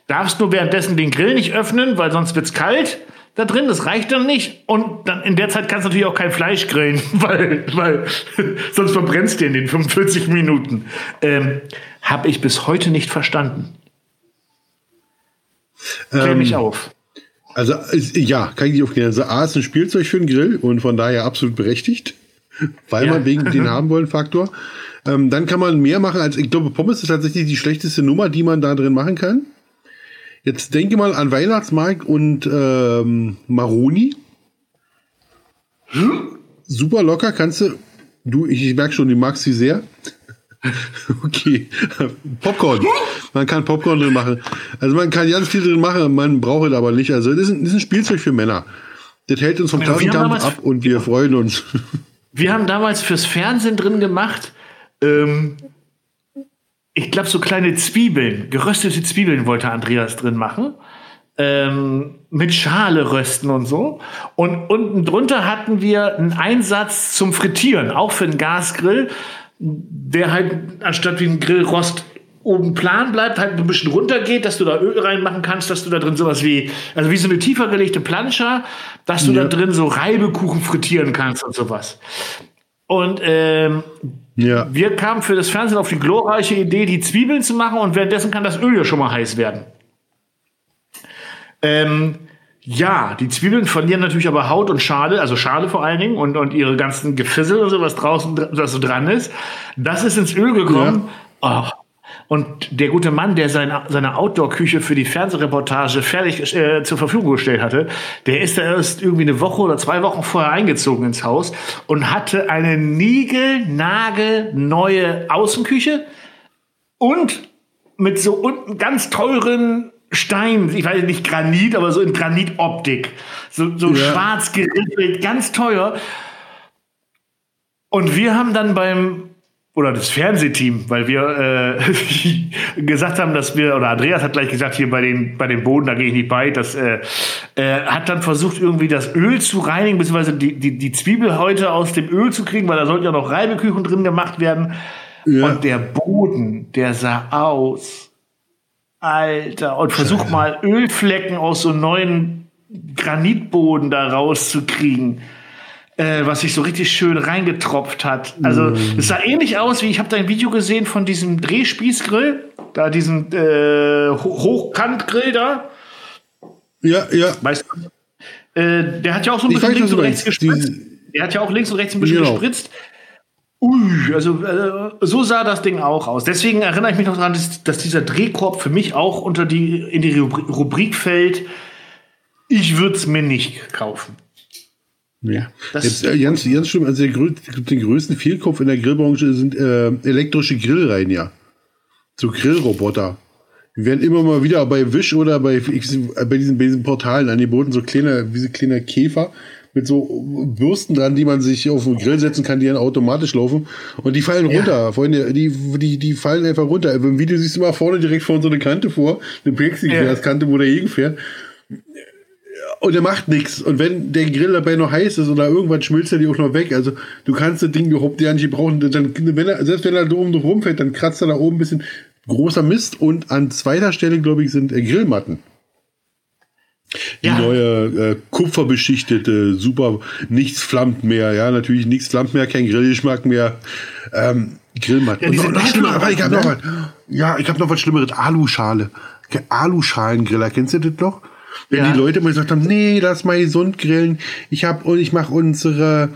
A: Darfst nur währenddessen den Grill nicht öffnen, weil sonst wird's kalt da drin, das reicht dann nicht. Und dann in der Zeit kannst du natürlich auch kein Fleisch grillen, weil, weil sonst verbrennst du in den 45 Minuten. Ähm, Habe ich bis heute nicht verstanden. Klär mich
B: Ähm,
A: auf.
B: Also, ist, ja, kann ich nicht aufklären. Also, A ist ein Spielzeug für den Grill und von daher absolut berechtigt, weil
A: Ja.
B: man wegen den haben wollen Faktor. Ähm, dann kann man mehr machen als, ich glaube, Pommes ist tatsächlich die schlechteste Nummer, die man da drin machen kann. Jetzt denke mal an Weihnachtsmarkt und ähm, Maroni. Super locker kannst du. Du, ich, ich merke schon, du magst sie sehr. Okay. Popcorn. Man kann Popcorn drin machen. Also man kann ganz viel drin machen, man braucht es aber nicht. Also das ist ein, das ist ein Spielzeug für Männer. Das hält uns vom Taschendampf
A: damals-
B: ab und wir freuen uns.
A: Wir haben damals fürs Fernsehen drin gemacht, ähm, ich glaube, so kleine Zwiebeln, geröstete Zwiebeln wollte Andreas drin machen. Ähm, mit Schale rösten und so. Und unten drunter hatten wir einen Einsatz zum Frittieren, auch für einen Gasgrill, der halt anstatt wie ein Grillrost oben plan bleibt, halt ein bisschen runter geht, dass du da Öl reinmachen kannst, dass du da drin sowas wie, also wie so eine tiefer gelegte Plancha, dass du
B: Ja.
A: da drin so Reibekuchen frittieren kannst und sowas. Und ähm,
B: ja.
A: wir kamen für das Fernsehen auf die glorreiche Idee, die Zwiebeln zu machen und währenddessen kann das Öl ja schon mal heiß werden. Ähm, ja, die Zwiebeln verlieren natürlich aber Haut und Schale, also Schale vor allen Dingen und, und ihre ganzen Gefissel und so, was draußen dr- was so dran ist. Das ist ins Öl gekommen. Oh. Und der gute Mann, der seine, seine Outdoor-Küche für die Fernsehreportage fertig äh, zur Verfügung gestellt hatte, der ist da erst irgendwie eine Woche oder zwei Wochen vorher eingezogen ins Haus und hatte eine niegelnagelneue Außenküche und mit so unten ganz teuren Steinen, ich weiß nicht Granit, aber so in Granitoptik. So, so
B: Ja.
A: schwarz geriffelt, ganz teuer. Und wir haben dann beim, oder das Fernsehteam, weil wir äh, gesagt haben, dass wir, oder Andreas hat gleich gesagt, hier bei den, bei den Boden, da gehe ich nicht bei, das äh, äh, hat dann versucht, irgendwie das Öl zu reinigen, beziehungsweise die, die, die Zwiebelhäute aus dem Öl zu kriegen, weil da sollten ja noch Reibeküchen drin gemacht werden.
B: Ja.
A: Und der Boden, der sah aus. Alter, und versuch mal Ölflecken aus so neuen Granitboden da rauszukriegen. Äh, was sich so richtig schön reingetropft hat. Also
B: Mm.
A: es sah ähnlich aus, wie ich habe da ein Video gesehen von diesem Drehspießgrill, da diesen äh, Ho- Hochkantgrill da.
B: Ja, ja.
A: Weißt du? Äh, der hat ja auch so ein bisschen links und rechts gespritzt. Der hat ja auch links und rechts ein bisschen
B: Genau.
A: gespritzt. Ui, also äh, so sah das Ding auch aus. Deswegen erinnere ich mich noch daran, dass, dass dieser Drehkorb für mich auch unter die in die Rubri- Rubrik fällt. Ich würde es mir nicht kaufen.
B: Ja.
A: Das-
B: Jetzt, äh, ganz, ganz schlimm, also der, den größten Fehlkopf in der Grillbranche sind äh, elektrische Grillreihen, ja. So Grillroboter. Die werden immer mal wieder bei Wish oder bei, ich, bei, diesen, bei diesen Portalen angeboten, so kleine, wie so kleine Käfer mit so Bürsten dran, die man sich auf den Grill setzen kann, die dann automatisch laufen. Und die fallen
A: Ja.
B: runter, Freunde, die, die, die fallen einfach runter. Im Video siehst du mal vorne direkt vor so eine Kante vor, eine Plexiglaskante, wo der gegenfährt. Und er macht nichts. Und wenn der Grill dabei noch heiß ist oder irgendwann schmilzt er die auch noch weg. Also du kannst das Ding überhaupt ja nicht brauchen. Dann, wenn er, selbst wenn er da oben rumfällt, dann kratzt er da oben ein bisschen großer Mist. Und an zweiter Stelle, glaube ich, sind äh, Grillmatten. Die
A: Ja.
B: neue äh, kupferbeschichtete, super, nichts flammt mehr. Ja, natürlich nichts flammt mehr, kein Grillgeschmack mehr. Ähm, Grillmatten.
A: Ja, die sind
B: noch, noch schlimmer, aber ich habe
A: ne?
B: noch was. Ja, ich habe noch was Schlimmeres. Aluschale. Aluschalengriller, kennst du das noch? Wenn
A: Ja.
B: die Leute mal gesagt haben, nee, lass mal gesund grillen. Ich hab und ich mache unsere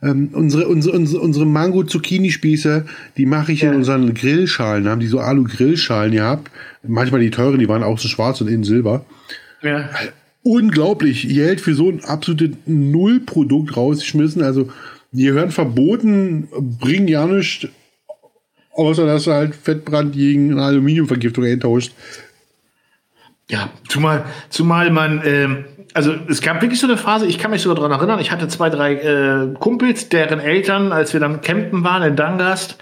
B: ähm, unsere, unsere, unsere, unsere Mango-Zucchini-Spieße, die mache ich in unseren Grillschalen. Da haben die so Alu-Grillschalen gehabt. Manchmal die teuren, die waren auch so schwarz und innen silber.
A: Ja.
B: Unglaublich. Ihr hält für so ein absolutes Nullprodukt rausgeschmissen. Also, die gehören verboten, bringen ja nichts. Außer, dass du halt Fettbrand gegen eine Aluminiumvergiftung eintauscht.
A: Ja, zumal, zumal man, ähm, also es gab wirklich so eine Phase, ich kann mich sogar daran erinnern, ich hatte zwei, drei äh, Kumpels, deren Eltern, als wir dann campen waren in Dangast,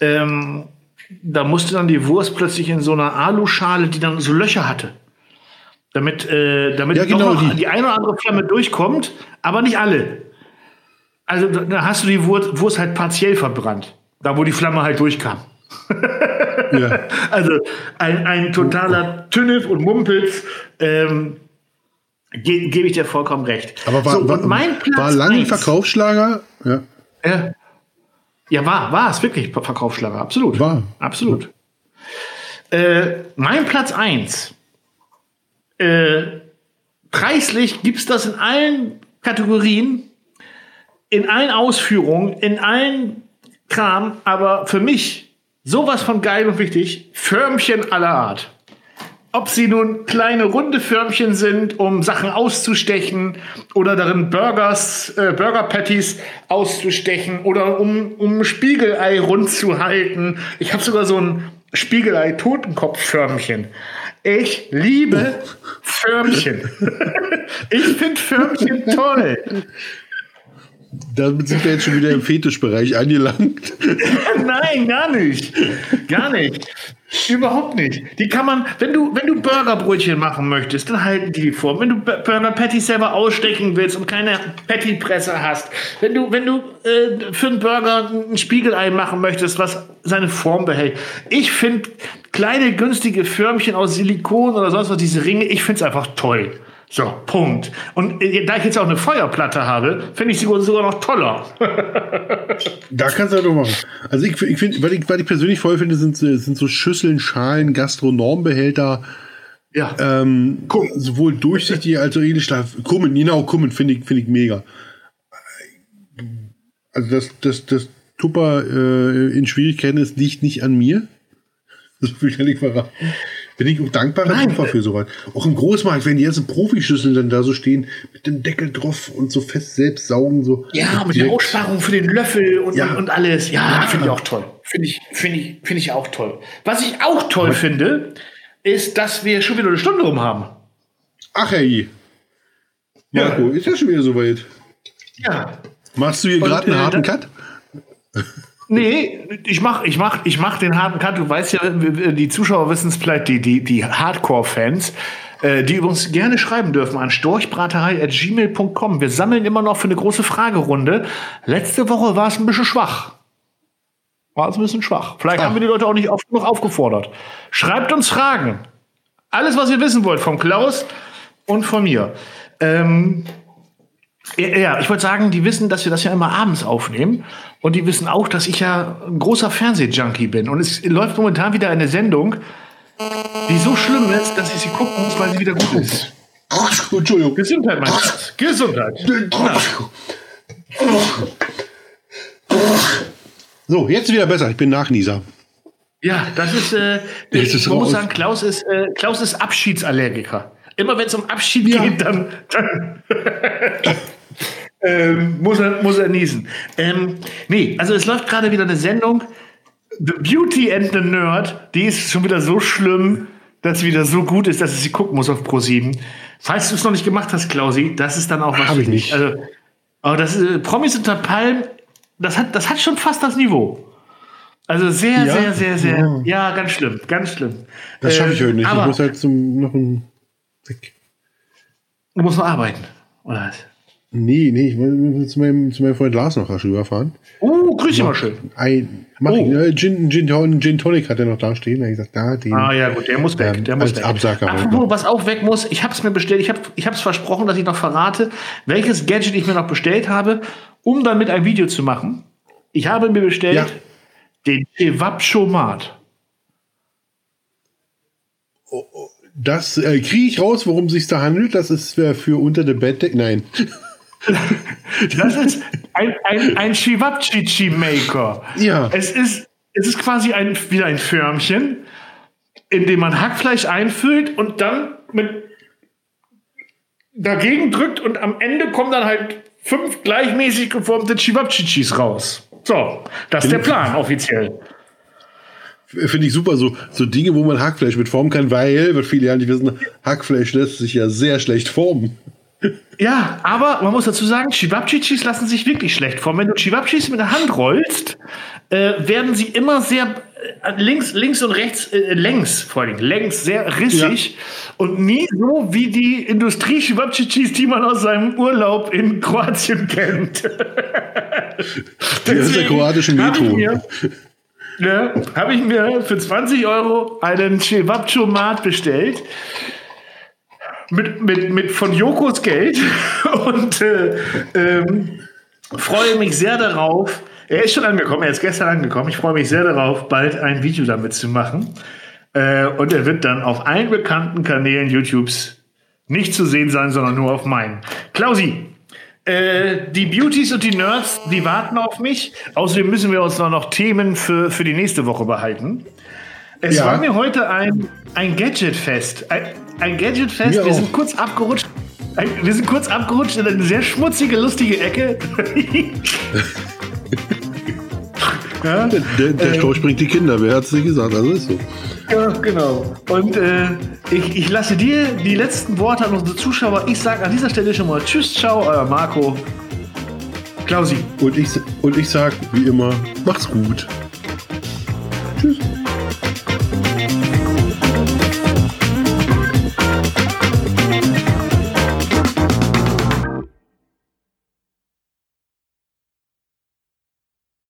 A: ähm, da musste dann die Wurst plötzlich in so einer Aluschale, die dann so Löcher hatte. Damit, äh, damit
B: Ja, genau, die-
A: die. eine oder andere Flamme durchkommt, aber nicht alle. Also da- da hast du die Wurst, Wurst halt partiell verbrannt, da wo die Flamme halt durchkam.
B: Ja.
A: Also ein, ein totaler Tünnef und Mumpels. Ähm, ge Gebe ich dir vollkommen recht.
B: Aber war,
A: so,
B: war,
A: mein Platz
B: war lange ein
A: eins-
B: Verkaufsschlager? Ja.
A: Ja, ja war, war es wirklich Ver- Verkaufsschlager, absolut.
B: War.
A: Absolut. Äh, mein Platz 1. Äh, preislich gibt es das in allen Kategorien, in allen Ausführungen, in allen Kram, aber für mich sowas von geil und wichtig, Förmchen aller Art. Ob sie nun kleine runde Förmchen sind, um Sachen auszustechen oder darin Burgers, äh, Burger Patties auszustechen oder um, um Spiegelei rund zu halten. Ich habe sogar so ein Spiegelei Totenkopf-Förmchen. Ich liebe Förmchen. ich finde Förmchen toll.
B: Damit sind wir jetzt schon wieder im Fetischbereich angelangt.
A: Nein, gar nicht. Gar nicht. Überhaupt nicht. Die kann man, wenn du, wenn du Burgerbrötchen machen möchtest, dann halten die vor. Wenn du Burger Patties selber ausstechen willst und keine Pattypresse hast, wenn du, wenn du äh, für einen Burger ein Spiegelei machen möchtest, was seine Form behält. Ich finde kleine günstige Förmchen aus Silikon oder sonst was, diese Ringe, ich finde es einfach toll. So, Punkt. Und äh, da ich jetzt auch eine Feuerplatte habe, finde ich sie sogar noch toller.
B: Da kannst du ja doch machen. Also ich, ich finde, was ich, was ich persönlich voll finde, sind, so- sind so Schüsseln, Schalen, Gastronombehälter,
A: Ja.
B: ähm, sowohl durchsichtig als auch Edelstahl. Kummen, genau, Kummen finde ich, finde ich mega. Also das, das, das Tupper äh, in Schwierigkeiten ist, liegt nicht an mir. Das will ich ja nicht verraten. Bin ich auch dankbarer
A: Nein.
B: Tupfer für sowas. Auch im Großmarkt, wenn die ganzen Profischüsseln dann da so stehen, mit dem Deckel drauf und so fest selbst saugen, so.
A: Ja, mit der. Aussparung für den Löffel und,
B: Ja.
A: und, und alles. Ja, finde ich auch toll. Finde ich, finde ich, finde ich auch toll. Was ich auch toll finde, ist, dass wir schon wieder eine Stunde rum haben.
B: Ach hey. Marco, ist ja schon wieder soweit.
A: Ja.
B: Machst du hier gerade einen
A: äh,
B: harten Cut?
A: Nee, ich mach, ich mach, ich mach den harten Cut. Du weißt ja, die Zuschauer wissen es vielleicht, die, die, die Hardcore-Fans, äh, die übrigens gerne schreiben dürfen an storchbraterei.gmail.com. Wir sammeln immer noch für eine große Fragerunde. Letzte Woche war es ein bisschen schwach. War es ein bisschen schwach. Vielleicht haben wir die Leute auch nicht oft genug aufgefordert. Schreibt uns Fragen. Alles, was ihr wissen wollt, vom Klaus und von mir. Ähm, Ja, ich wollte sagen, die wissen, dass wir das ja immer abends aufnehmen. Und die wissen auch, dass ich ja ein großer Fernsehjunkie bin. Und es läuft momentan wieder eine Sendung, die so schlimm ist, dass ich sie gucken muss, weil sie wieder gut ist.
B: Entschuldigung.
A: Gesundheit, mein Schatz. Gesundheit. Na,
B: So, jetzt wieder besser. Ich bin Nachnieser.
A: ja, das ist, äh, ich
B: ist
A: muss
B: raus.
A: sagen, Klaus ist, äh, Klaus ist Abschiedsallergiker. Immer wenn es um Abschied
B: Ja.
A: geht, dann, dann ähm, muss, er, muss er niesen. Ähm, nee, also es läuft gerade wieder eine Sendung, The Beauty and the Nerd, die ist schon wieder so schlimm, dass sie wieder so gut ist, dass ich sie gucken muss auf Pro7. Falls du es noch nicht gemacht hast, Klausi, das ist dann auch was
B: Hab ich nicht.
A: Also, aber das ist, äh, Promis unter Palm, das hat, das hat schon fast das Niveau. Also sehr,
B: Ja?
A: sehr, sehr, sehr,
B: Ja.
A: ja, ganz schlimm, ganz schlimm.
B: Das schaffe ich
A: Ähm,
B: heute nicht. Ich
A: Aber
B: muss halt zum noch ein. Weg.
A: du musst noch arbeiten, oder was?
B: Nee, nee, ich will zu meinem, zu meinem Freund Lars noch rasch rüberfahren.
A: Oh, grüß dich mal schön.
B: Ein, mach
A: Oh.
B: ich, ne? Gin, Gin, Ton- Gin Tonic hat er noch da stehen. Da ich gesagt, da, den.
A: Ah ja, gut, der muss weg. Der muss
B: als
A: weg. Apropos,
B: noch.
A: was auch weg muss, ich habe es mir bestellt, ich habe ich es versprochen, dass ich noch verrate, welches Gadget ich mir noch bestellt habe, um damit ein Video zu machen. Ich habe mir bestellt
B: Ja.
A: den Chewabchomat.
B: Das äh, kriege ich raus, worum es sich da handelt. Das ist äh, für unter der Bettdecke. Nein.
A: Das ist ein, ein, ein Chewabchichi-Maker.
B: Ja.
A: Es ist, es ist quasi ein, wieder ein Förmchen, in dem man Hackfleisch einfüllt und dann mit dagegen drückt und am Ende kommen dann halt fünf gleichmäßig geformte Chewabchichis raus. So, das ist der Plan offiziell.
B: Finde ich super, so, so Dinge, wo man Hackfleisch mit formen kann, weil, was viele ja nicht wissen, Hackfleisch lässt sich ja sehr schlecht formen.
A: Ja, aber man muss dazu sagen, Chewabchichis lassen sich wirklich schlecht formen. Wenn du Chewabchichis mit der Hand rollst, äh, werden sie immer sehr äh, links, links und rechts, äh, längs vor allem, längs sehr rissig und nie so wie die Industrie-Chewabchichis, die man aus seinem Urlaub in Kroatien kennt.
B: Das ist der kroatische Metro.
A: Ja, habe ich mir für 20 Euro einen Chewabchomat bestellt. Mit, mit, mit von Jokos Geld. Und äh, ähm, freue mich sehr darauf. Er ist schon angekommen, er ist gestern angekommen. Ich freue mich sehr darauf, bald ein Video damit zu machen. Äh, und er wird dann auf allen bekannten Kanälen YouTubes nicht zu sehen sein, sondern nur auf meinen. Klausi, äh, die Beauties und die Nerds, die warten auf mich. Außerdem müssen wir uns noch, Themen für, für die nächste Woche behalten. Es
B: Ja.
A: war mir heute ein, ein Gadget-Fest. Ein, ein Gadget-Fest.
B: Mir
A: Wir sind kurz abgerutscht. Ein, wir sind kurz abgerutscht in eine sehr schmutzige, lustige Ecke. ja,
B: Der, der Storch bringt die Kinder, wer hat es nicht gesagt? Also ist so.
A: ja, genau. Und äh, ich, ich lasse dir die letzten Worte an unsere Zuschauer. Ich sage an dieser Stelle schon mal Tschüss, ciao, euer Marco. Klausi.
B: Und ich, und ich sag, wie immer, macht's gut. Tschüss.